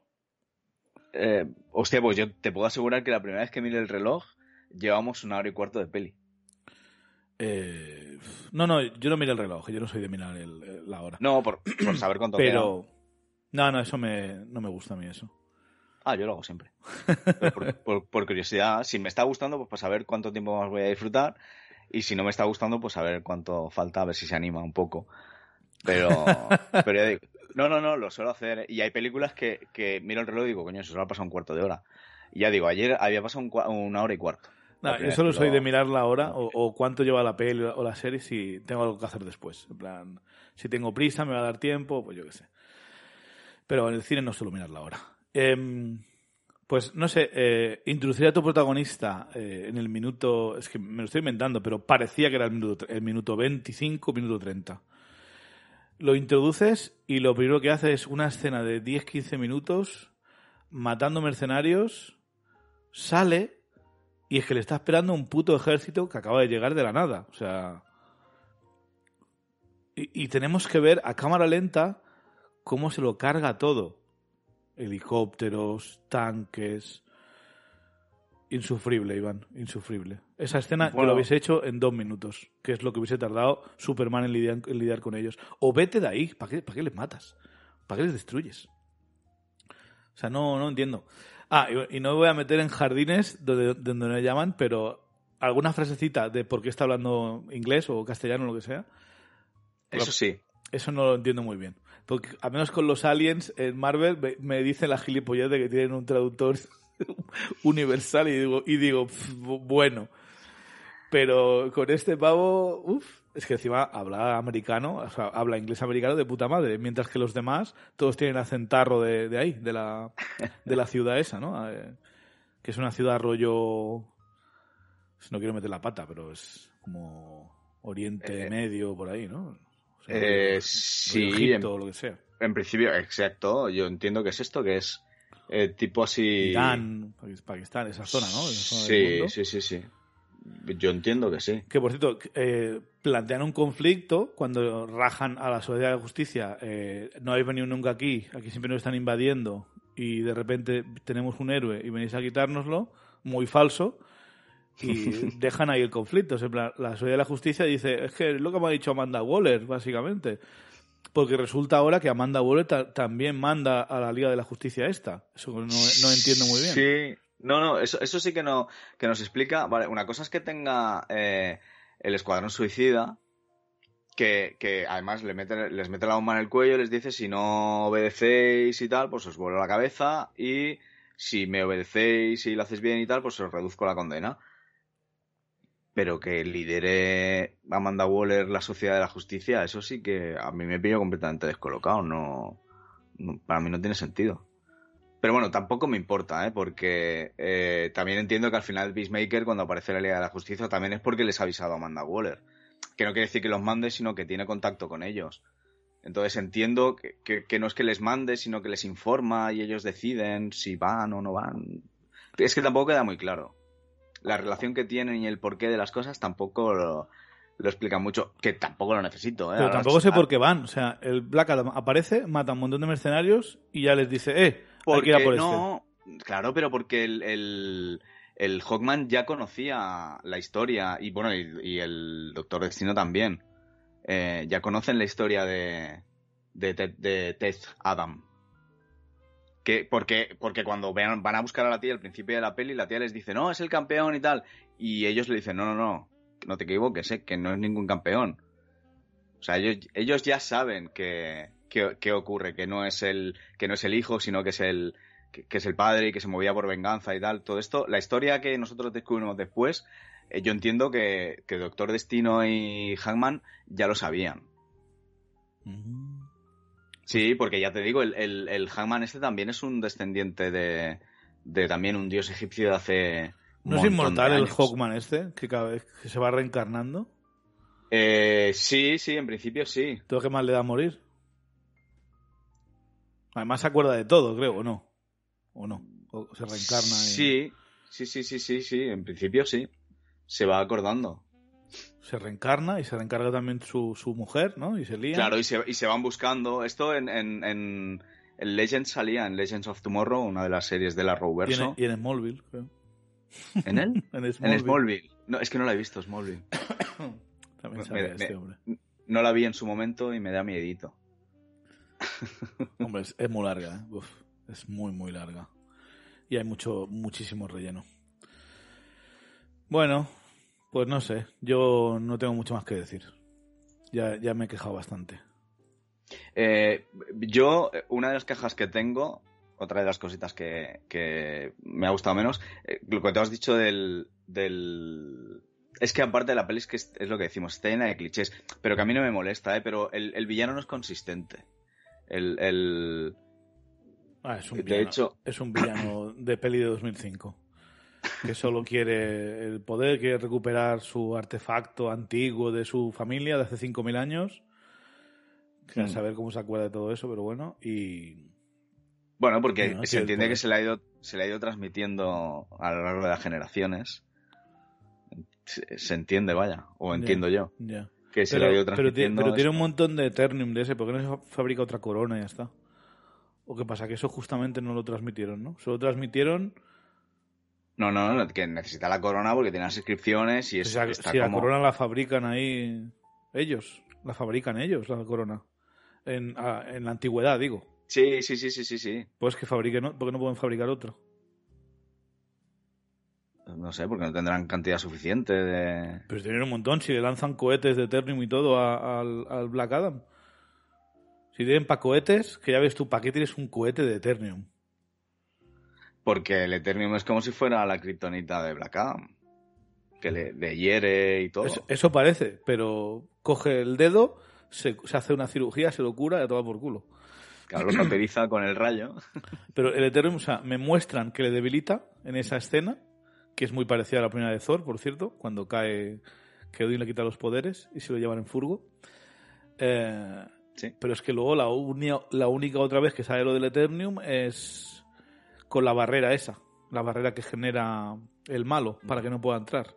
Eh, hostia, pues yo te puedo asegurar que la primera vez que miré el reloj, llevamos una hora y cuarto de peli. Eh, no, no, yo no miré el reloj, yo no soy de mirar el, la hora. No, por, saber cuánto Pero, no, no, eso me, no me gusta a mí eso. Ah, yo lo hago siempre. por, curiosidad, si me está gustando, pues para saber cuánto tiempo más voy a disfrutar. Y si no me está gustando, pues a ver cuánto falta, a ver si se anima un poco. Pero, pero no, no, no, lo suelo hacer. Y hay películas que, que miro el reloj y digo, coño, eso solo ha pasado un cuarto de hora. Y ya digo, ayer había pasado una hora y cuarto. No, yo solo soy de mirar la hora o, cuánto lleva la peli o la serie si tengo algo que hacer después. En plan, si tengo prisa, me va a dar tiempo, pues yo qué sé. Pero en el cine no suelo mirar la hora. Em, pues no sé, eh, introducir a tu protagonista eh, en el minuto, es que me lo estoy inventando, pero parecía que era el minuto, el minuto 25, minuto 30. Lo introduces y lo primero que hace es una escena de 10-15 minutos matando mercenarios, sale y es que le está esperando un puto ejército que acaba de llegar de la nada. O sea. Y, tenemos que ver a cámara lenta cómo se lo carga todo. Helicópteros, tanques. Insufrible, Iván, insufrible. Esa escena yo lo hubiese hecho en dos minutos, que es lo que hubiese tardado Superman en lidiar, en lidiar con ellos. O vete de ahí, ¿para qué, ¿para qué les matas? ¿Para qué les destruyes? O sea, no, no entiendo. Ah, y, no me voy a meter en jardines donde, donde me llaman, pero alguna frasecita de por qué está hablando inglés o castellano o lo que sea. Eso sí. Eso no lo entiendo muy bien. Porque al menos con los aliens en Marvel me, me dicen la gilipollez de que tienen un traductor universal y digo, y digo bueno. Pero con este pavo, uff, es que encima habla americano, o sea, habla inglés americano de puta madre, mientras que los demás todos tienen acentarro de, de ahí, de la, de la ciudad esa, ¿no? Eh, que es una ciudad rollo... No quiero meter la pata, pero es como Oriente eh, Medio, por ahí, ¿no? eh, sí, en, lo que sea. En principio, exacto. Yo entiendo que es esto, que es tipo así... Irán, Pakistán, esa zona, ¿no? sí, sí, sí, sí. Yo entiendo que sí. Que por cierto, eh, plantean un conflicto cuando rajan a la Sociedad de Justicia. Eh, no habéis venido nunca aquí, aquí siempre nos están invadiendo y de repente tenemos un héroe y venís a quitárnoslo, muy falso. Y dejan ahí el conflicto. la Sociedad de la Justicia dice: Es que es lo que me ha dicho Amanda Waller, básicamente. Porque resulta ahora que Amanda Waller también manda a la Liga de la Justicia esta. Eso no, no entiendo muy bien. Sí, no, no, eso, eso sí que, no, que nos explica. Vale, una cosa es que tenga eh, el Escuadrón Suicida, que, además le mete, les mete la bomba en el cuello les dice: si no obedecéis y tal, pues os vuelo la cabeza. Y si me obedecéis y lo hacéis bien y tal, pues os reduzco la condena. Pero que lidere Amanda Waller la sociedad de la justicia, eso sí que a mí me pillo completamente descolocado. no para mí no tiene sentido. Pero bueno, tampoco me importa, ¿eh? porque eh, también entiendo que al final Peacemaker, cuando aparece la Liga de la Justicia, también es porque les ha avisado a Amanda Waller. Que no quiere decir que los mande, sino que tiene contacto con ellos. Entonces entiendo que, no es que les mande, sino que les informa y ellos deciden si van o no van. Es que tampoco queda muy claro. La relación que tienen y el porqué de las cosas tampoco lo, explican mucho, que tampoco lo necesito. ¿eh? Pero tampoco sé por qué van. O sea, el Black Adam aparece, mata a un montón de mercenarios y ya les dice, eh, porque no, este. claro, pero porque el, el, Hawkman ya conocía la historia y bueno, y, el Doctor Destino también. Eh, ya conocen la historia de, de, de, Adam. Que, porque, porque cuando vean, van a buscar a la tía al principio de la peli, la tía les dice, no, es el campeón y tal. Y ellos le dicen, no, no, no, no te equivoques, eh, que no es ningún campeón. O sea, ellos, ellos ya saben que, qué, ocurre, que no es el, que no es el hijo, sino que es el, que, es el padre y que se movía por venganza y tal. Todo esto, la historia que nosotros descubrimos después, eh, yo entiendo que, que, Doctor Destino y Hangman ya lo sabían. Mm. Sí, porque ya te digo, el, el, Hangman este también es un descendiente de, de también un dios egipcio de hace. ¿No es inmortal el Hawkman este? Que cada vez que se va reencarnando. Eh, sí, sí, en principio sí. ¿Todo qué más le da a morir? Además se acuerda de todo, creo, ¿o no? ¿O no? ¿O se reencarna? y- Sí, sí, sí, sí, sí, sí, en principio sí. Se va acordando. Se reencarna y se reencarga también su, su mujer, ¿no? Y se lía. Claro, y se, y se van buscando. Esto en, en, en, en Legends salía, en Legends of Tomorrow, una de las series de la y, en, Roverso. y en Smallville, creo. ¿En él? En En Smallville. Smallville. No, es que no la he visto, Smallville. También Me- sale me- este me- hombre. No la vi en su momento y me da miedito. Hombre, es, muy larga, ¿eh? Uf, es muy, muy larga. Y hay mucho, muchísimo relleno. Bueno, pues no sé. Yo no tengo mucho más que decir. Ya, ya me he quejado bastante. Eh, yo, una de las quejas que tengo, otra de las cositas que, que me ha gustado menos, eh, lo que te has dicho del, del... Es que aparte de la peli es que es, lo que decimos, está llena de clichés, pero que a mí no me molesta, ¿eh? pero el villano no es consistente. El, el... Ah, es un De villano, hecho- es un villano de peli de 2005. Que solo quiere el poder, quiere recuperar su artefacto antiguo de su familia de hace 5.000 años. Que a Hmm. saber cómo se acuerda de todo eso, pero bueno. Y Bueno, porque No, se entiende que se le, ha ido, se le ha ido transmitiendo a lo largo de las generaciones. Se, se entiende, vaya, o entiendo yo, ya. Que se Pero, tiene, transmitiendo. pero tiene un montón de Eternium de ese, ¿por qué no se fa- fabrica otra corona y ya está? ¿O qué pasa? Que eso justamente no lo transmitieron, ¿no? Solo transmitieron. No, no, no, que necesita la corona porque tiene las inscripciones y o es, sea, está si la corona la fabrican ahí ellos, la fabrican ellos, la corona. En, a- en la antigüedad, digo. Sí, sí, sí, sí, sí, sí. Pues que fabriquen, ¿no? ¿por qué no pueden fabricar otra? No sé, porque no tendrán cantidad suficiente de... Pero tienen un montón, si le lanzan cohetes de Eternium y todo a- al, al Black Adam. Si tienen para cohetes, que ya ves tú, ¿para qué tienes un cohete de Eternium? Porque el Eternium es como si fuera la kriptonita de Black Adam. Que le, le hiere y todo. Eso, eso parece, pero coge el dedo, se, se hace una cirugía, se lo cura y a todo por culo. Claro, lo cauteriza con el rayo. Pero el Ethereum, o sea, me muestran que le debilita en esa escena, que es muy parecida a la primera de Thor, por cierto, cuando cae, que Odin le quita los poderes y se lo llevan en furgo. Eh, Sí. Pero es que luego la, la única otra vez que sale lo del Eternium es con la barrera esa, la barrera que genera el malo para que no pueda entrar.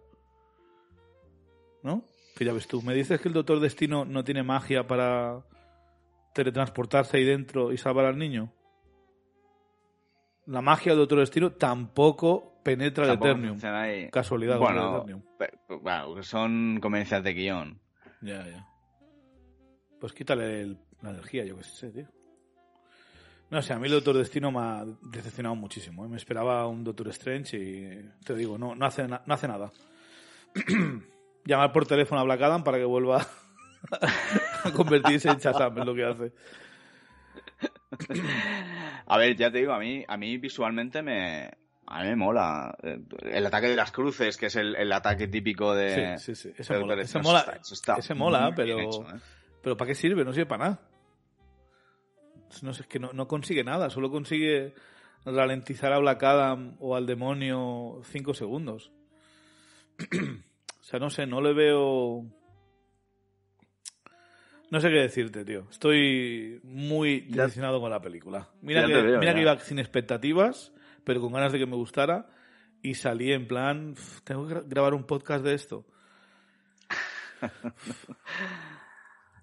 ¿No? Que ya ves tú, me dices que el Doctor Destino no tiene magia para teletransportarse ahí dentro y salvar al niño. La magia del Doctor Destino tampoco penetra el Eternium. ahí. Casualidad. Bueno, Eternium. bueno, son conveniencias de guion. Ya, ya. Pues quítale el- la energía, yo qué sé, tío. No sé, a mí el Doctor Destino me ha decepcionado muchísimo. ¿eh? Me esperaba un Doctor Strange y te digo, no, no, hace, no hace nada. Llamar por teléfono a Black Adam para que vuelva a convertirse en Shazam, es lo que hace. A ver, ya te digo, a mí, a mí visualmente me, a mí me mola. Eh, El ataque de las cruces, que es el, el ataque típico de... Sí, sí, sí. Ese mola, ese mola, Eso está- eso está ese mola, pero, hecho, ¿eh? pero ¿para qué sirve? No sirve para nada. No sé, es que no, no consigue nada, solo consigue ralentizar a Black Adam o al demonio cinco segundos. o sea, no sé, no le veo... No sé qué decirte, tío. Estoy muy decepcionado con la película. Mira, Ya que, veo, mira que iba sin expectativas, pero con ganas de que me gustara. Y salí en plan, "Uf, tengo que gra- grabar un podcast de esto.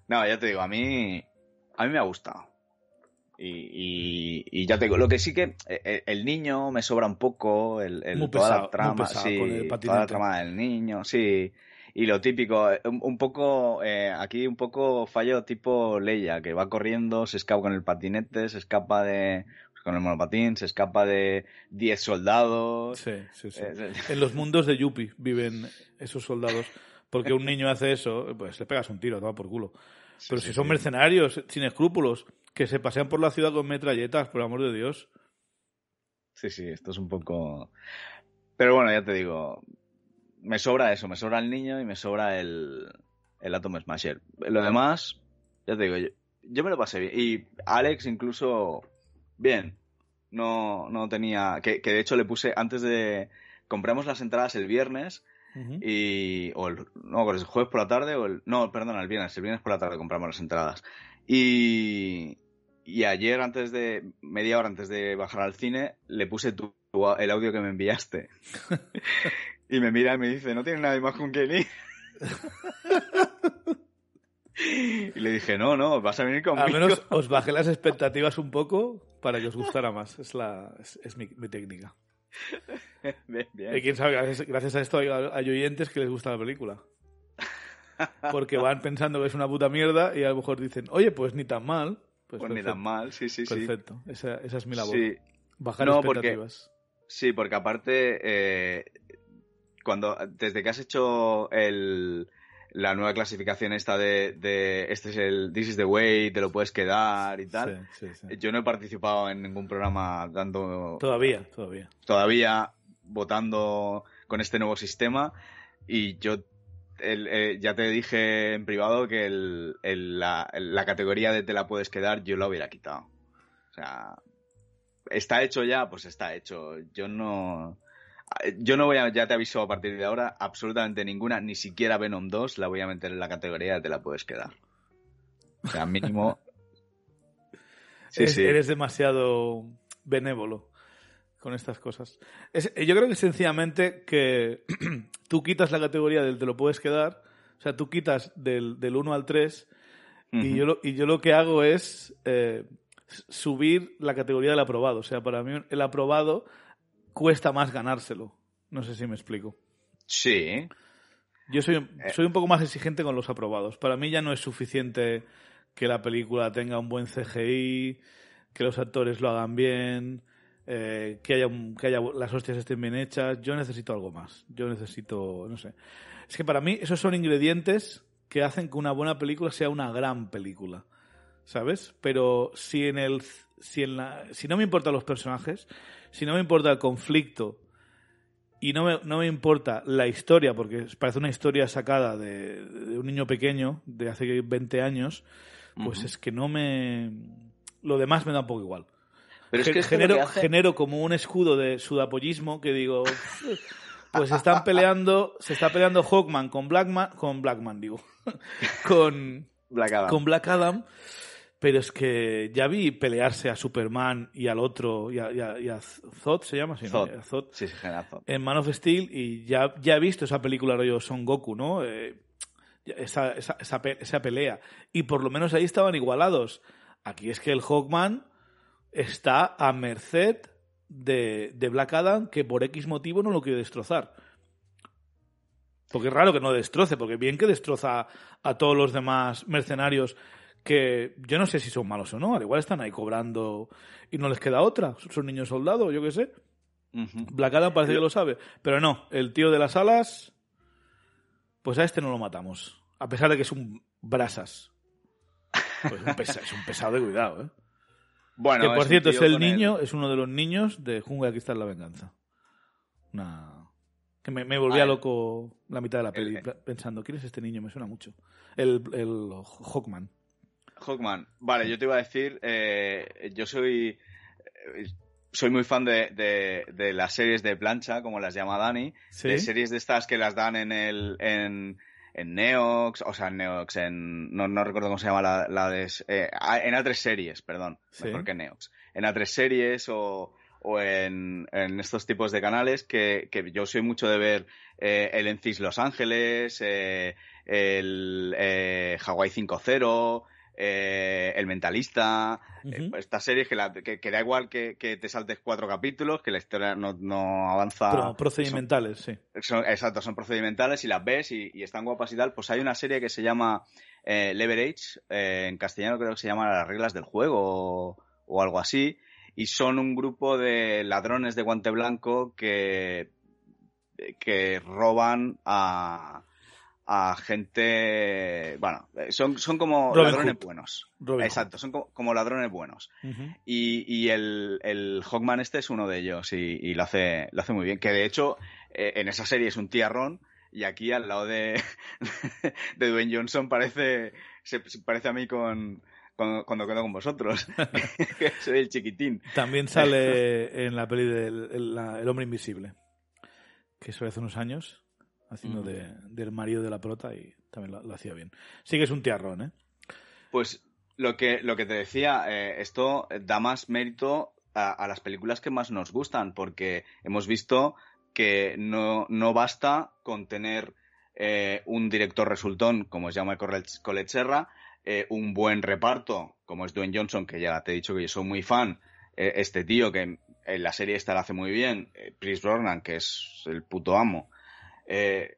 No, ya te digo, a mí, a mí me ha gustado. Y, y- y ya te digo, lo que sí que eh, eh, el niño me sobra un poco, el, el- Muy toda la trama, sí, con el toda la trama del niño, sí. Y lo típico, eh, un, un poco, eh, aquí un poco fallo tipo Leia, que va corriendo, se escapa con el patinete, se escapa de, con el monopatín, se escapa de 10 soldados. Sí, sí, sí. Eh, eh, En los mundos de Yuppie viven esos soldados. Porque un niño hace eso, pues le pegas un tiro, toma por culo. Pero sí, si son mercenarios, sin escrúpulos, que se pasean por la ciudad con metralletas, por amor de Dios. Sí, sí, esto es un poco... Pero bueno, ya te digo, me sobra eso, me sobra el niño y me sobra el, el Atom Smasher. Lo demás, ya te digo, yo, yo me lo pasé bien. Y Alex incluso, bien, no, no tenía... Que, que de hecho le puse antes de... Compramos las entradas el viernes y... O el, no, el jueves por la tarde o el... No, perdona, el viernes. El viernes por la tarde compramos las entradas. Y... y ayer, antes de, media hora antes de bajar al cine, le puse tu, el audio que me enviaste. y me mira y me dice, no tiene nada más con Kenny. y le dije, no, no, vas a venir conmigo. Al menos os bajé las expectativas un poco para que os gustara más. Es, la, es, mi, técnica. Y quién sabe, gracias, a esto hay, hay oyentes que les gusta la película porque van pensando que es una puta mierda y a lo mejor dicen, oye, pues ni tan mal. Pues, pues ni tan mal, sí, sí, sí. Perfecto, esa, esa, es mi labor. Sí. Bajar expectativas. sí, porque aparte, eh, cuando desde que has hecho el, la nueva clasificación esta de, de, este es el This is the way, te lo puedes quedar y tal. Yo no he participado en ningún programa dando... Todavía, todavía. Todavía votando con este nuevo sistema y yo eh, ya te dije en privado que la, categoría de te la puedes quedar yo la hubiera quitado. O sea, está hecho ya, pues está hecho. Yo no... Yo no voy a, ya te aviso a partir de ahora, absolutamente ninguna, ni siquiera Venom 2 la voy a meter en la categoría de te la puedes quedar. O sea, mínimo... Eres demasiado benévolo con estas cosas. yo creo que sencillamente que tú quitas la categoría del te lo puedes quedar, o sea, tú quitas del, del 1 al 3 y, yo lo, y yo lo que hago es eh, subir la categoría del aprobado. O sea, para mí el aprobado cuesta más ganárselo. No sé si me explico. Sí. Yo soy, eh. soy un poco más exigente con los aprobados. Para mí ya no es suficiente que la película tenga un buen CGI, que los actores lo hagan bien, eh, que, haya, que haya las hostias estén bien hechas. Yo necesito algo más. Yo necesito, no sé. Es que para mí esos son ingredientes que hacen que una buena película sea una gran película. ¿Sabes? Pero si en el si en la si no me importan los personajes, si no me importa el conflicto y no me, no me importa la historia, porque parece una historia sacada de, un niño pequeño de hace 20 años, pues es que no me... Lo demás me da un poco igual. Pero es que genero, genero como un escudo de sudapollismo que digo, pues están peleando, se está peleando Hawkman con Blackman, con Blackman digo, con Black Adam. con Black Adam, pero es que ya vi pelearse a Superman y al otro, y a, y Zod, se llama así, ¿no? Zod. Sí, sí, Zod. En Man of Steel y ya, ya he visto esa película rollo Son Goku, ¿no? Eh, esa, esa, esa, esa pelea. Y por lo menos ahí estaban igualados. Aquí es que el Hawkman está a merced de, Black Adam que por X motivo no lo quiere destrozar. Porque es raro que no destroce, porque bien que destroza a todos los demás mercenarios que yo no sé si son malos o no, al igual están ahí cobrando y no les queda otra, son niños soldados, yo qué sé. Black Adam parece que lo sabe, pero no, el tío de las alas, pues a este no lo matamos, a pesar de que es un brasas. Pues es un pesado de cuidado, ¿eh? Bueno, que por cierto es el niño, es uno de los niños de Jungle aquí está la venganza. Una... Que me, me volvía loco la mitad de la peli pensando, ¿quién es este niño? Me suena mucho. El, el Hawkman. Hawkman. Vale, yo te iba a decir, eh, yo soy soy muy fan de, de, las series de plancha, como las llama Dani, de series de estas que las dan en el en, en Neox, o sea, en Neox, en, no, no recuerdo cómo se llama la, la de, eh, en A3 series, perdón, mejor que Neox, en A3 series o, o en, en, estos tipos de canales que, que yo soy mucho de ver eh, el Encis Los Ángeles, eh, el eh, Hawaii 5.0, eh, El Mentalista, eh, estas series que, que, da igual que, te saltes cuatro capítulos, que la historia no, avanza. procedimentales, sí. exacto, son procedimentales y las ves y, están guapas y tal. Pues hay una serie que se llama eh, Leverage, en castellano creo que se llama Las reglas del juego o, algo así, y son un grupo de ladrones de guante blanco que, que roban a a gente, bueno, son, son como ladrones buenos. Exacto, son como, ladrones buenos. Y, y el, el, Hawkman este es uno de ellos y, y, lo, hace, lo hace muy bien. Que de hecho, eh, en esa serie es un tiarrón y aquí al lado de, de Dwayne Johnson parece, se, parece a mí con, cuando quedo con vosotros. Soy el chiquitín. También sale en la peli del el, Hombre Invisible, que eso hace unos años haciendo de, del marido de la prota y también lo, hacía bien. Sí que es un tiarrón, ¿eh? Pues lo que, lo que te decía, eh, esto da más mérito a, a, las películas que más nos gustan, porque hemos visto que no, no basta con tener eh, un director resultón como es Jaume Collet Serra, eh, un buen reparto como es Dwayne Johnson, que ya te he dicho que yo soy muy fan, eh, este tío que en la serie esta la hace muy bien, eh, Chris Brosnan, que es el puto amo, eh,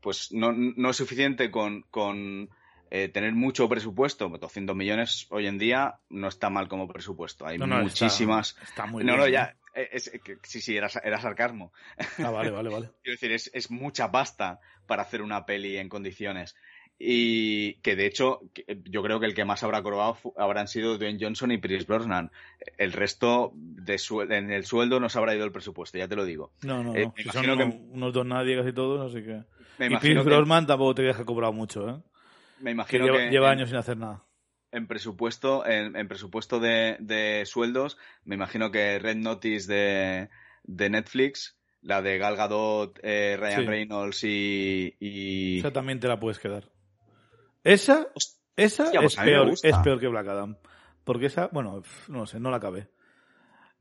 pues no, no, es suficiente con, con eh, tener mucho presupuesto, 200 millones hoy en día no está mal como presupuesto. Hay No, no, muchísimas. Está, está muy no, bien. no, ¿eh? ya. es- sí, sí, era, era sarcasmo. Ah, vale, vale, vale. Quiero decir, es, es mucha pasta para hacer una peli en condiciones. Y que de hecho, que- eh, yo creo que el que más habrá cobrado habrán sido Dwayne Johnson y Pierce Brosnan. El resto de en el sueldo no se habrá ido el presupuesto, ya te lo digo. No, no, Eh, no. Si son imagino que- unos, unos dos nadie casi todos, así que... Me y Pierce que, Brosnan tampoco te deja cobrado mucho, ¿eh? me Que imagino lleva, que lleva en- años sin hacer nada. en presupuesto, en, en presupuesto de, de sueldos, me imagino que Red Notice de, de Netflix, la de Gal Gadot, eh, Ryan Sí. Reynolds y, y- Esa también te la puedes quedar. Esa, esa Hostia, pues es, peor, es peor que Black Adam. Porque esa, bueno, no lo sé, no la acabé.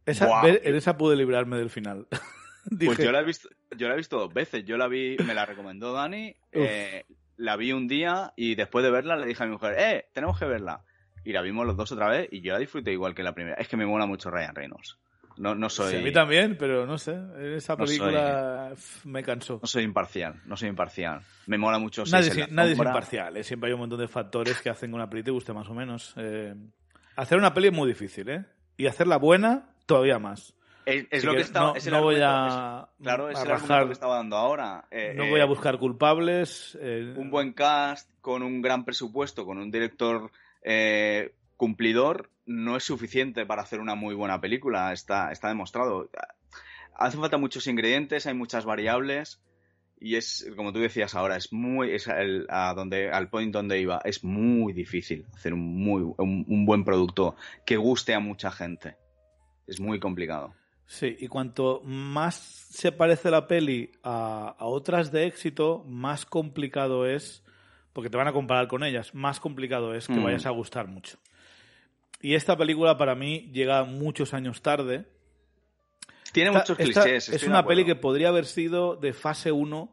Esa, en esa pude librarme del final. Pues yo la he visto, yo la he visto dos veces. Yo la vi, me la recomendó Dani, eh, la vi un día y después de verla le dije a mi mujer, eh, tenemos que verla. Y la vimos los dos otra vez y yo la disfruté igual que la primera. Es que me mola mucho Ryan Reynolds. No, no soy, sí, a mí también, pero no sé, esa No soy- película me cansó. no soy imparcial, no soy imparcial. Me mola mucho Nadie, es- la nadie es imparcial, ¿eh? siempre hay un montón de factores que hacen que una peli te guste más o menos. Eh, hacer una peli es muy difícil, ¿eh? Y hacerla buena, todavía más. Es, lo que, que estaba, no, es el no voy a, es- claro, es a el rajar, que estaba dando ahora. Eh, no eh, voy a buscar culpables. eh, un buen cast, con un gran presupuesto, con un director cumplidor, no es suficiente para hacer una muy buena película. Está, está demostrado. Hace falta muchos ingredientes, hay muchas variables. Y es, como tú decías ahora, es muy, es el- a donde, al point donde iba, es muy difícil hacer un muy, un, un buen producto que guste a mucha gente. Es muy complicado. Sí, y cuanto más se parece la peli a, a otras de éxito, más complicado es, porque te van a comparar con ellas, más complicado es que Mm. vayas a gustar mucho. Y esta película para mí llega muchos años tarde. Tiene Esta- muchos esta clichés. es una peli que podría haber sido de fase 1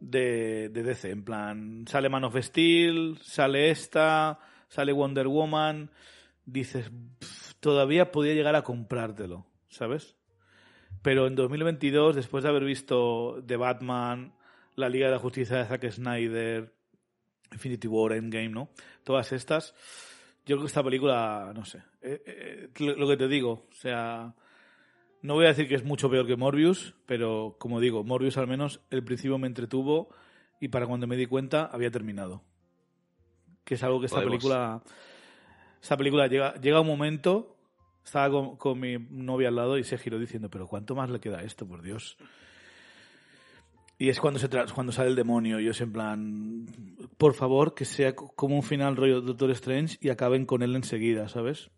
de, de DC. En plan, sale Man of Steel, sale esta, sale Wonder Woman. Dices, "Pff, todavía podía llegar a comprártelo, ¿sabes? Pero en 2022, después de haber visto The Batman, la Liga de la Justicia de Zack Snyder, Infinity War, Endgame, ¿no? Todas estas, yo creo que esta película, no sé, eh, eh, lo que te digo, o sea, no voy a decir que es mucho peor que Morbius, pero como digo, Morbius al menos el principio me entretuvo y para cuando me di cuenta había terminado. Que es algo que esta Podemos. película, esta película llega, llega un momento, estaba con, con mi novia al lado y se giró diciendo, pero ¿cuánto más le queda a esto, por Dios? Y es cuando, se cuando sale el demonio, yo es en plan, por favor, que sea co- como un final rollo Doctor Strange y acaben con él enseguida, ¿sabes?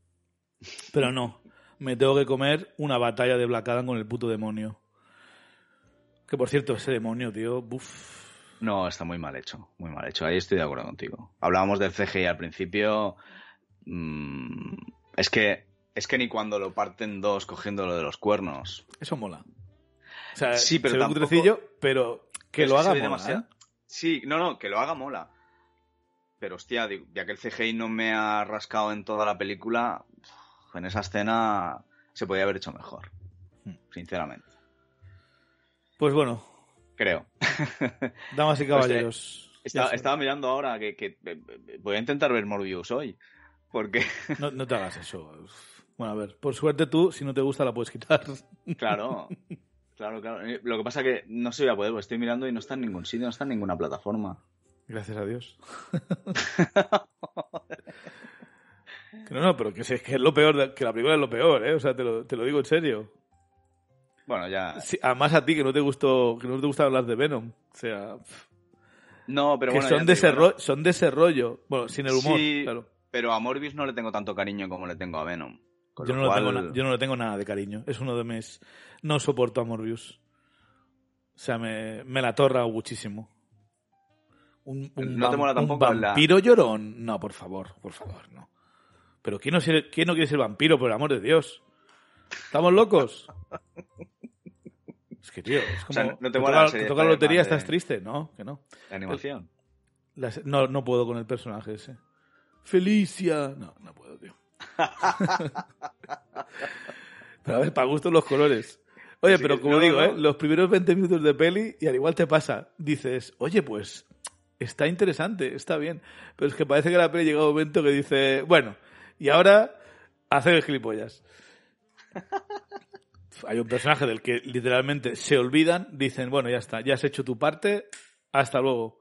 Pero no, me tengo que comer una batalla de Black Adam con el puto demonio. Que por cierto, ese demonio, tío, buf. No, está muy mal hecho, muy mal hecho. Ahí estoy de acuerdo contigo. Hablábamos del CGI al principio. mm, es que es que ni cuando lo parten dos cogiéndolo de los cuernos. Eso mola. O sea, Sí, pero se ve tampoco- cutrecillo, pero que lo haga mola, demasiado- ¿eh? Sí, no, no, que lo haga mola. Pero hostia, digo, ya que el CGI no me ha rascado en toda la película, en esa escena se podía haber hecho mejor. Hmm. Sinceramente. Pues bueno, Creo. damas y eh, caballeros. Estaba, mirando ahora que, que- eh, voy a intentar ver Morbius hoy. Porque, No, no te hagas eso. Bueno, a ver, por suerte tú, si no te gusta, la puedes quitar. claro, claro, claro. Eh, Lo que pasa que no se voy a poder, porque estoy mirando y no está en ningún sitio, no está en ninguna plataforma. Gracias a Dios. No, no, pero que, es que es lo peor, que la película es lo peor, ¿eh? O sea, te lo, te lo digo en serio. Bueno, ya. Sí, además a ti, que no te gustó, que no te gusta hablar de Venom. O sea, No, pero que bueno. son, de ese digo, ro- son de ese rollo. Bueno, sin el humor, Sí, claro. Pero a Morbius no le tengo tanto cariño como le tengo a Venom. Con Yo lo no, le cual- tengo yo no le tengo nada de cariño. Es uno de mis... No soporto a Morbius. O sea, me, me la torra muchísimo. Un, un ¿No te vam- mola un tampoco la- vampiro llorón? No, por favor, por favor, no. Pero ¿quién no, quiere- quién no quiere ser vampiro, por el amor de Dios? ¿Estamos locos? Es que, tío, es como... sea, ¿no te mola toca, la toca la lotería, de- estás triste. No, que no. La animación. Las- no, no puedo con el personaje ese. Felicia. No, no puedo, tío. pero a ver, para gusto los colores. Oye, pero como no, digo, no. ¿eh? los primeros 20 minutos de peli, y al igual te pasa, dices, oye, pues está interesante, está bien. Pero es que parece que la peli llega a un momento que dice, bueno, y ahora hacer gilipollas. Hay un personaje del que literalmente se olvidan, dicen, bueno, ya está, ya has hecho tu parte, hasta luego.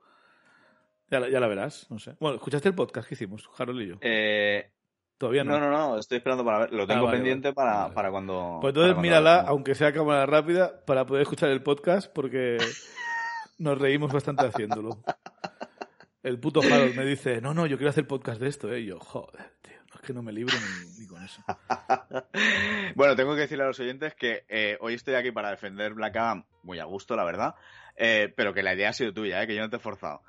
Ya la, ya la verás, no sé. Bueno, ¿escuchaste el podcast que hicimos, Harold y yo? Eh, Todavía no. no, no, no, estoy esperando para ver. Lo tengo vale, pendiente vale. Para, Vale. para cuando. Pues entonces cuando mírala, aunque sea cámara rápida, para poder escuchar el podcast, porque nos reímos bastante haciéndolo. El puto Harold me dice, no, no, yo quiero hacer podcast de esto, ¿eh? Y yo, joder, tío, no es que no me libro ni, ni con eso. bueno, tengo que decirle a los oyentes que eh, hoy estoy aquí para defender Black Adam muy a gusto, la verdad. eh, pero que la idea ha sido tuya, ¿eh? que yo no te he forzado.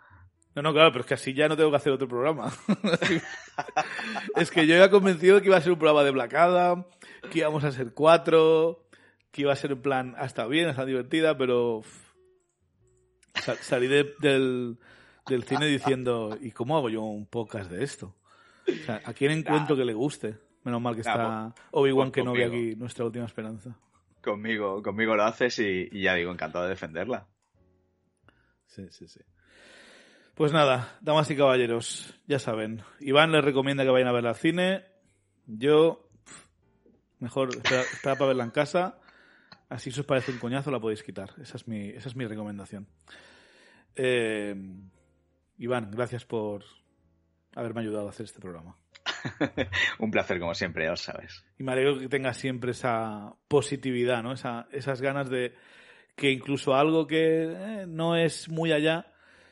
No, no, claro, pero es que así ya no tengo que hacer otro programa. es que yo ya convencido de que iba a ser un programa de Black Adam, que íbamos a ser cuatro, que iba a ser en plan, hasta bien, hasta divertida, pero salí de- del, del cine diciendo, ¿y cómo hago yo un podcast de esto? O sea, ¿a quién encuentro que le guste? Menos mal que Nah, está Obi-Wan pues Kenobi conmigo. aquí, nuestra última esperanza. Conmigo, conmigo lo haces y, y ya digo, encantado de defenderla. Sí, sí, sí. Pues nada, damas y caballeros, ya saben. Iván les recomienda que vayan a verla al cine. Yo, mejor esperar, esperar para verla en casa. Así si os parece un coñazo, la podéis quitar. Esa es mi, esa es mi recomendación. Eh, Iván, gracias por haberme ayudado a hacer este programa. Un placer, como siempre, ya lo sabes. Y me alegro que tengas siempre esa positividad, ¿no? Esa, esas ganas de que incluso algo que eh, no es muy allá,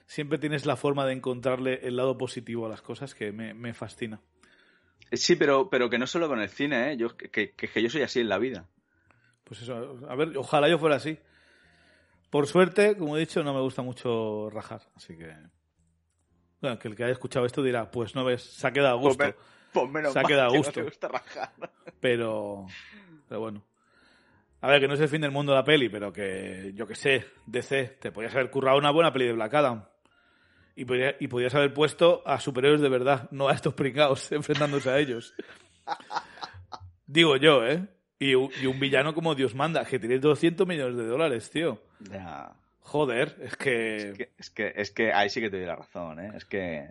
siempre tienes la forma de encontrarle el lado positivo a las cosas que me, me fascina. Sí, pero, pero que no solo con el cine, ¿eh? Yo, que, que, que yo soy así en la vida. Pues eso, a ver, ojalá yo fuera así. Por suerte, como he dicho, no me gusta mucho rajar, así que... Bueno, que el que haya escuchado esto dirá, pues no ves, se ha quedado a gusto. Pues, pues menos Se ha quedado a que gusto. No te gusta rajar. pero pero bueno a ver que no es el fin del mundo la peli pero que yo que sé DC te podías haber currado una buena peli de Black Adam y, podría- y podías haber puesto a superhéroes de verdad no a estos pringados enfrentándose a ellos digo yo eh y, un- y un villano como Dios manda que tiene 200 millones de dólares tío Ya. joder es que, Es que, es que, es que ahí sí que te doy la razón, ¿eh? Es que,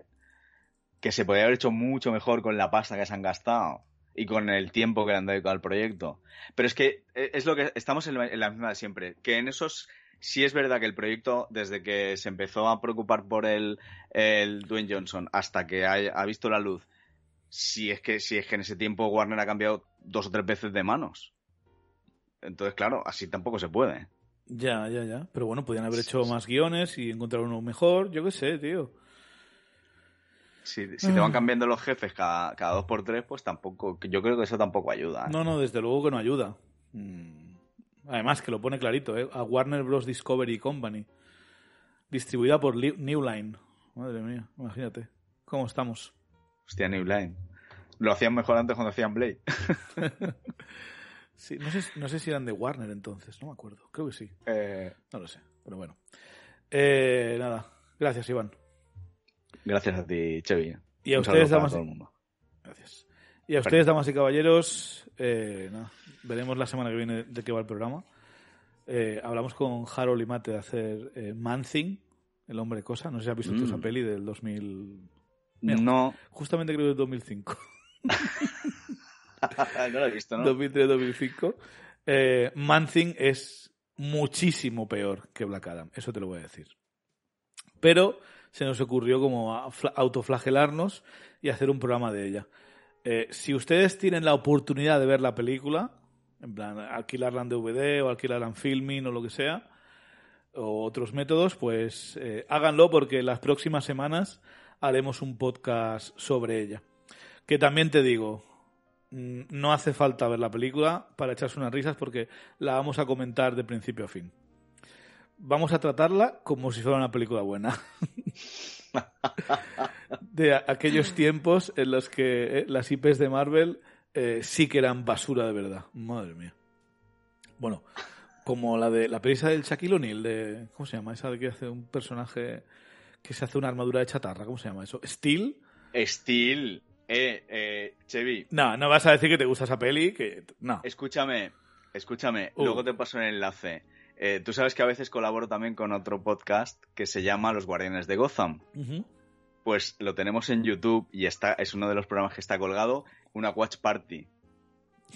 que se podría haber hecho mucho mejor con la pasta que se han gastado y con el tiempo que le han dedicado al proyecto. Pero es que eh, es lo que estamos en la, en la misma de siempre, que en esos sí es verdad que el proyecto, desde que se empezó a preocupar por el, el Dwayne Johnson hasta que ha, ha visto la luz, si es que si es que en ese tiempo Warner ha cambiado dos o tres veces de manos. Entonces, claro, así tampoco se puede. ya ya ya pero bueno podían haber hecho más guiones y encontrar uno mejor yo qué sé tío Si, si te van cambiando los jefes cada, cada dos por tres, pues tampoco, yo creo que eso tampoco ayuda. ¿eh? No, no, desde luego que no ayuda. Mm. Además, que lo pone clarito, ¿eh? A Warner Bros. Discovery Company. Distribuida por New Line. Madre mía, imagínate. ¿Cómo estamos? Hostia, New Line. Lo hacían mejor antes cuando hacían Blade. Sí, no, sé, no sé si eran de Warner entonces, no me acuerdo. Creo que sí. Eh, No lo sé, pero bueno. Eh, nada, gracias, Iván. gracias a ti, Chevy. Y a Un ustedes, damas todo el mundo. Gracias. Y a ustedes, damas y caballeros, eh, veremos la semana que viene de qué va el programa. Eh, hablamos con Harold y Mate de hacer eh, Man Thing, el hombre cosa. No sé si has visto tú Mm. esa peli del 2000. Mira. No, Justamente creo que es 2005. no lo he visto, ¿no? 2003-2005. Eh, Man Thing es muchísimo peor que Black Adam, eso te lo voy a decir. Pero se nos ocurrió como autoflagelarnos y hacer un programa de ella. Eh, si ustedes tienen la oportunidad de ver la película, en plan alquilarla en DVD o alquilarla en filming o lo que sea, o otros métodos, pues eh, háganlo porque las próximas semanas haremos un podcast sobre ella. Que también te digo, mm, no hace falta ver la película para echarse unas risas porque la vamos a comentar de principio a fin. Vamos a tratarla como si fuera una película buena. de aquellos tiempos en los que eh, las IPs de Marvel eh, sí que eran basura de verdad. Madre mía. Bueno, como la de la película del Shaquille O'Neal, de, ¿cómo se llama? Esa de que hace un personaje que se hace una armadura de chatarra, ¿cómo se llama eso? ¿Steel? Steel. Eh, eh, Chevy. No, no vas a decir que te gusta esa peli, que no. Escúchame, escúchame, Uh. luego te paso el enlace. Eh, tú sabes que a veces colaboro también con otro podcast que se llama Los Guardianes de Gotham. Pues lo tenemos en YouTube y está, es uno de los programas que está colgado, una watch party.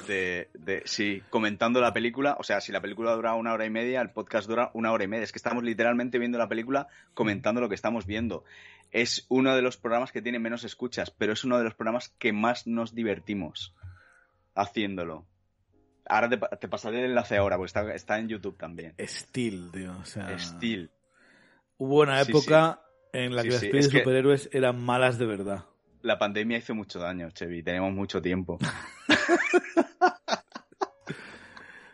De, de, sí, comentando la película. O sea, si la película dura una hora y media, el podcast dura una hora y media. Es que estamos literalmente viendo la película, comentando lo que estamos viendo. Es uno de los programas que tiene menos escuchas, pero es uno de los programas que más nos divertimos haciéndolo. Ahora te, te pasaré el enlace ahora, porque está, está en YouTube también. Steel, tío. O sea, Steel. Hubo una Sí, época en la Sí, que las sí, pelis es de superhéroes eran malas de verdad. La pandemia hizo mucho daño, Chevy. Tenemos mucho tiempo.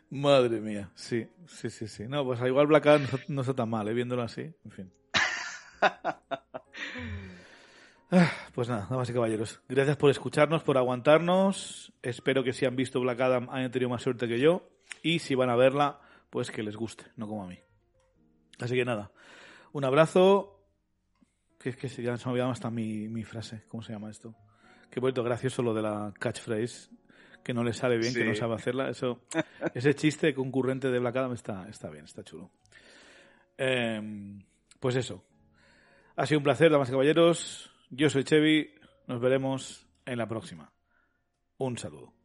Madre mía, sí, sí, sí, sí. No, pues igual Black Adam no no está tan mal, ¿eh? viéndolo así, en fin. Ah, Pues nada, damas y caballeros, gracias por escucharnos, por aguantarnos. Espero que si han visto Black Adam hayan tenido más suerte que yo. Y si van a verla, pues que les guste, no como a mí. Así que nada, un abrazo. Que es que se- ya se me ha olvidado hasta mi, mi frase. ¿Cómo se llama esto? Qué bonito, gracioso lo de la catchphrase. Que no le sale bien, que Sí. no sabe hacerla. Eso, ese chiste concurrente de Black Adam está, está bien, está chulo. Em, pues eso. Ha sido un placer, damas y caballeros. Yo soy Chevy. Nos veremos en la próxima. Un saludo.